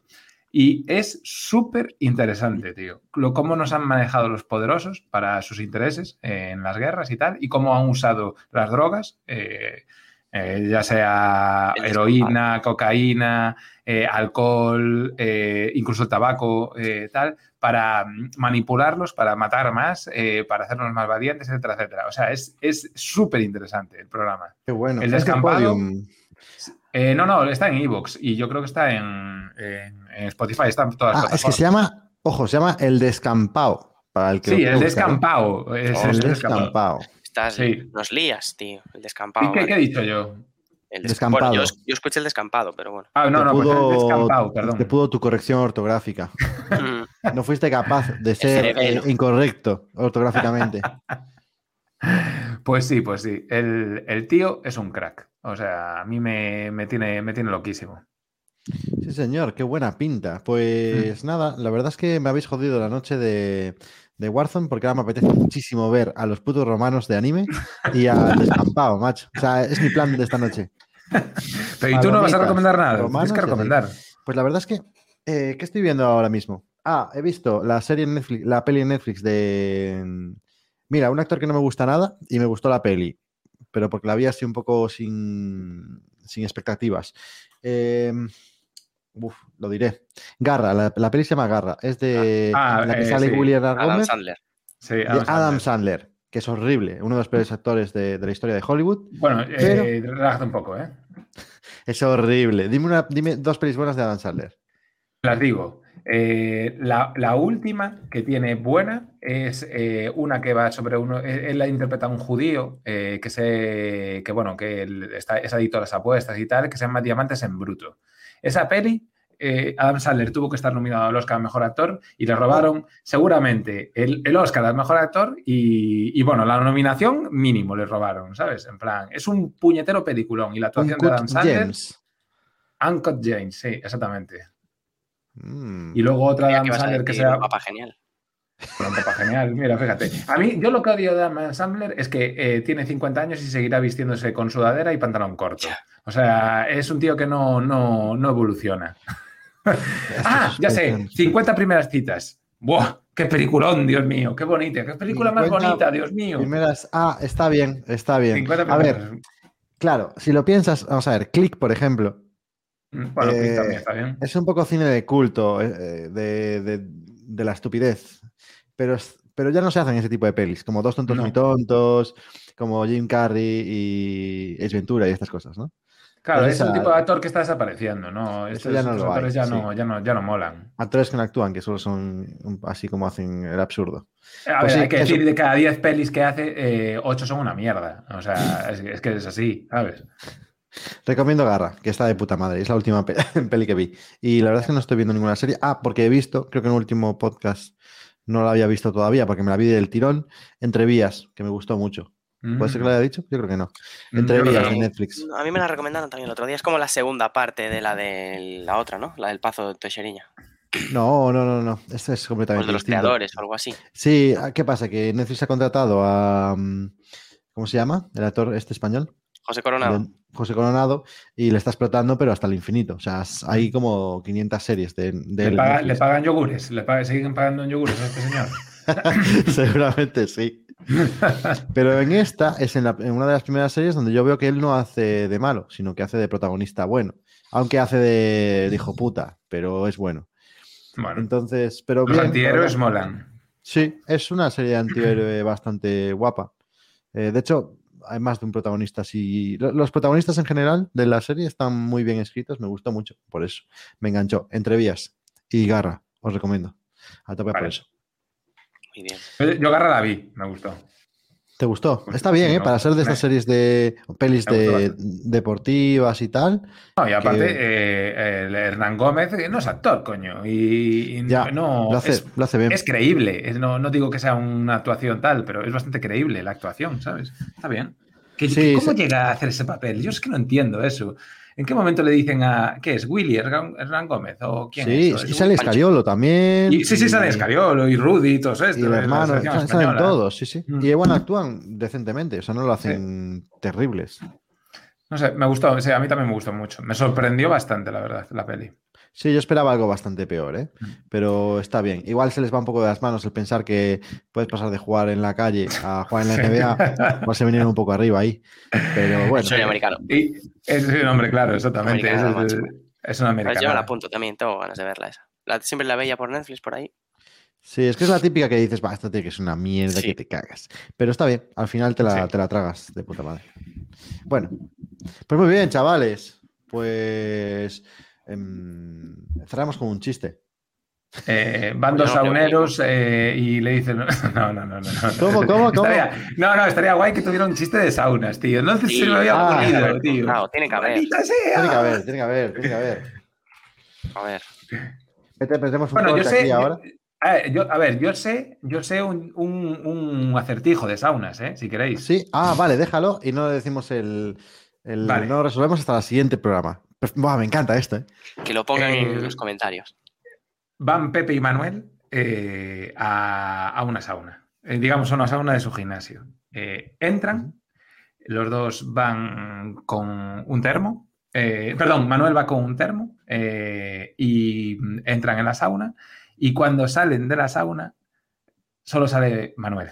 Y es súper interesante, tío. Lo, cómo nos han manejado los poderosos para sus intereses eh, en las guerras y tal, y cómo han usado las drogas, eh, eh, ya sea heroína, cocaína, eh, alcohol, eh, incluso tabaco, eh, tal, para mm, manipularlos, para matar más, eh, para hacernos más valientes, etcétera, etcétera. O sea, es es súper interesante el programa. Qué bueno. el Es de descampado, Podium. Eh, no, no, está en Evox y yo creo que está en, en- en Spotify, está en todas las Ah, es que se llama, ojo, se llama El Descampado. Para el que Sí, el ¿eh? descampado. es Oh, El el descampado. Estás, Sí. Nos lías, tío. El ¿Y descampado. qué, vale. qué he dicho yo? El Descampado. Bueno, yo, es- yo escuché el descampado, pero bueno. Ah, no, Te no, pues el descampado, perdón. Te pudo tu corrección ortográfica. Mm, No fuiste capaz de [LAUGHS] ser eh, incorrecto ortográficamente. [LAUGHS] Pues sí, pues sí. El, el tío es un crack. O sea, a mí me, me tiene, me tiene loquísimo. Sí, señor, qué buena pinta. Pues nada, la verdad es que me habéis jodido la noche de, de Warzone porque ahora me apetece muchísimo ver a los putos romanos de anime y al descampado, macho. O sea, es mi plan de esta noche. [LAUGHS] Pero ¿y tú no vas a recomendar nada? romanos Tienes que recomendar. Pues la verdad es que, eh, ¿qué estoy viendo ahora mismo? Ah, he visto la serie en Netflix, la peli en Netflix de... Mira, un actor que no me gusta nada y me gustó la peli, pero porque la vi así un poco sin, sin expectativas. Eh, uf, lo diré. Garra, la, la peli se llama Garra. Es de Ah, en la que eh, sale sí. William Adam Gomer, Sandler. Sí, de Adam Adam Sandler. Sandler, que es horrible, uno de los peores actores de, de la historia de Hollywood. Bueno, Pero- eh, relájate un poco, ¿eh? [LAUGHS] Es horrible. Dime, una, dime dos pelis buenas de Adam Sandler. Las digo. Eh, la, la última que tiene buena es eh, una que va sobre uno. Él, él la interpreta a un judío eh, que se. que bueno, que él está, es adicto a las apuestas y tal, que se llama Diamantes en Bruto. Esa peli, Adam Sandler tuvo que estar nominado al Oscar a Mejor Actor y le robaron seguramente el, el Oscar al Mejor Actor y, y, bueno, la nominación mínimo le robaron, ¿sabes? En plan, es un puñetero peliculón y la actuación de Adam Sandler. James. Uncut James, sí, exactamente. Mm. Y luego otra Creía Adam que ibas a Sandler que sea. un Papa genial. Bueno, papá, genial. Mira, fíjate. A mí, yo lo que odio de Adam Sandler es que eh, tiene 50 años y seguirá vistiéndose con sudadera y pantalón corto. O sea, es un tío que no, no, no evoluciona. ah, ya sé. 50 primeras citas. ¡Buah! ¡Qué peliculón, Dios mío! ¡Qué bonita! ¡Qué película más 50 bonita, Dios mío! Primeras. Ah, está bien, está bien. 50 A ver, claro, si lo piensas, vamos a ver, Click, por ejemplo, Bueno, eh, también está bien. es un poco cine de culto, eh, eh, de, de- de la estupidez, pero, pero ya no se hacen ese tipo de pelis, como Dos tontos No. muy tontos, como Jim Carrey y Ace Ventura y estas cosas, ¿no? Claro, Pues es esa- tipo de actor que está desapareciendo, ¿no? Estos, ya no estos lo hay, actores ya, sí. no, ya, no, ya no molan. Actores que no actúan, que solo son así como hacen el absurdo. A Pues ver, sí, hay que eso. decir, de cada 10 pelis que hace, 8 son una mierda. O sea, es, es que es así, ¿sabes? Recomiendo Garra, que está de puta madre. Es la última pe- [LAUGHS] peli que vi. Y la verdad es que no estoy viendo ninguna serie. Ah, porque he visto, creo que en el último podcast no la había visto todavía, porque me la vi del tirón, Entre Vías, que me gustó mucho. ¿Puede ser que lo haya dicho? Yo creo que no. Entre Mm. Creo Vías de. Netflix. A mí me la recomendaron también el otro día. Es como la segunda parte de la de la otra, ¿no? La del Pazo de Toixeriña. No, no, no, no. Esto es O completamente de los distinto. creadores o algo así. Sí, ah, ¿qué pasa? Que Netflix ha contratado a. mm, ¿Cómo se llama? El actor este español. José Coronado. José Coronado. Y le está explotando, pero hasta el infinito. O sea, hay como 500 series de, de Le, paga- pagan yogures, le pagan- siguen pagando en yogures a este señor. [LAUGHS] Seguramente sí. Pero en esta es en, la- en una de las primeras series donde yo veo que él no hace de malo, sino que hace de protagonista bueno. Aunque hace de, de hijo puta, pero es bueno. Bueno, Entonces, pero los bien, antihéroes molan. Sí, es una serie de antihéroe bastante guapa. Eh, de hecho, hay más de un protagonista así. lo- Los protagonistas en general de la serie están muy bien escritos, me gustó mucho, por eso. Me enganchó. Entre vías y garra, os recomiendo. A tope por Vale. eso. Muy bien. Yo, yo Garra la vi, me gustó. ¿Te gustó? Pues Está bien, sí, ¿eh? me Para ser de estas series de pelis de, deportivas y tal. No, y aparte, Que- eh, el Hernán Gómez eh, no es actor, coño. Y, y Ya, no. lo, hace, es, lo hace bien. es creíble. No, no digo que sea una actuación tal, pero es bastante creíble la actuación, ¿sabes? Está bien. ¿Qué- Sí, ¿Cómo se- llega a hacer ese papel? Yo es que no entiendo eso. ¿En qué momento le dicen a. ¿Qué es? ¿Willy Hernán, Hernán Gómez? ¿O quién Sí, es? ¿O y es sale Willy? Escariolo también. Y- sí, sí, sale Escariolo y Rudy y todos estos. Y el de la hermano, selección salen, salen española. todos, sí, sí. Mm. Y bueno, actúan decentemente, o sea, no lo hacen terribles. No sé, me gustó. sí, a mí también me gustó mucho. Me sorprendió bastante, la verdad, la peli. Sí, yo esperaba algo bastante peor, ¿eh? Mm. Pero está bien. Igual se les va un poco de las manos el pensar que puedes pasar de jugar en la calle a jugar en la NBA. Igual se vinieron un poco arriba ahí. Pero [LAUGHS] bueno. Soy americano. Y es un hombre, claro, exactamente. Americana, es, es, es una Pues yo la americana. apunto también, tengo ganas de verla esa. La- siempre la veía por Netflix por ahí. Sí, es que es la típica que dices, va, esto tiene que ser una mierda Sí. que te cagas. Pero está bien, al final te la, Sí. te la tragas de puta madre. Bueno, pues muy bien, chavales. Pues em, cerramos con un chiste. Eh, van dos sauneros eh, y le dicen. [LAUGHS] No, no, no, no. no. ¿Cómo, cómo, cómo? Estaría- no, no, estaría guay que tuviera un chiste de saunas, tío. No sé si Sí. me había Ah, ocurrido, tío. Claro, tiene que haber. Tiene que haber, tiene que haber, tiene que haber. A ver. Vete, metemos un Bueno, yo sé. aquí ahora. a, ver, yo, a ver, yo sé, yo sé un, un- un acertijo de saunas, ¿eh? Si queréis. Sí, ah, vale, déjalo y no decimos el. el- Vale. No lo resolvemos hasta el siguiente programa. Pues, buah, me encanta esto, ¿eh? Que lo pongan Eh, en los comentarios. Van Pepe y Manuel eh, a, a una sauna. Eh, digamos, a una sauna de su gimnasio. Eh, entran, los dos van con un termo. eh, perdón, Manuel va con un termo eh, y entran en la sauna. Y cuando salen de la sauna, solo sale Manuel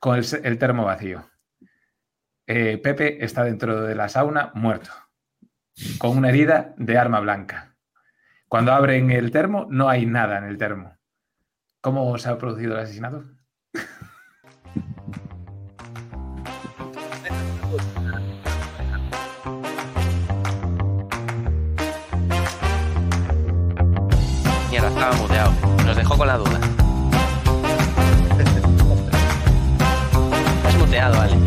con el, termo vacío. Eh, Pepe está dentro de la sauna muerto, con una herida de arma blanca. Cuando abren el termo, no hay nada en el termo. ¿Cómo se ha producido el asesinato? Mierda, estaba muteado. Nos dejó con la duda. [LAUGHS] Estás muteado, Ale.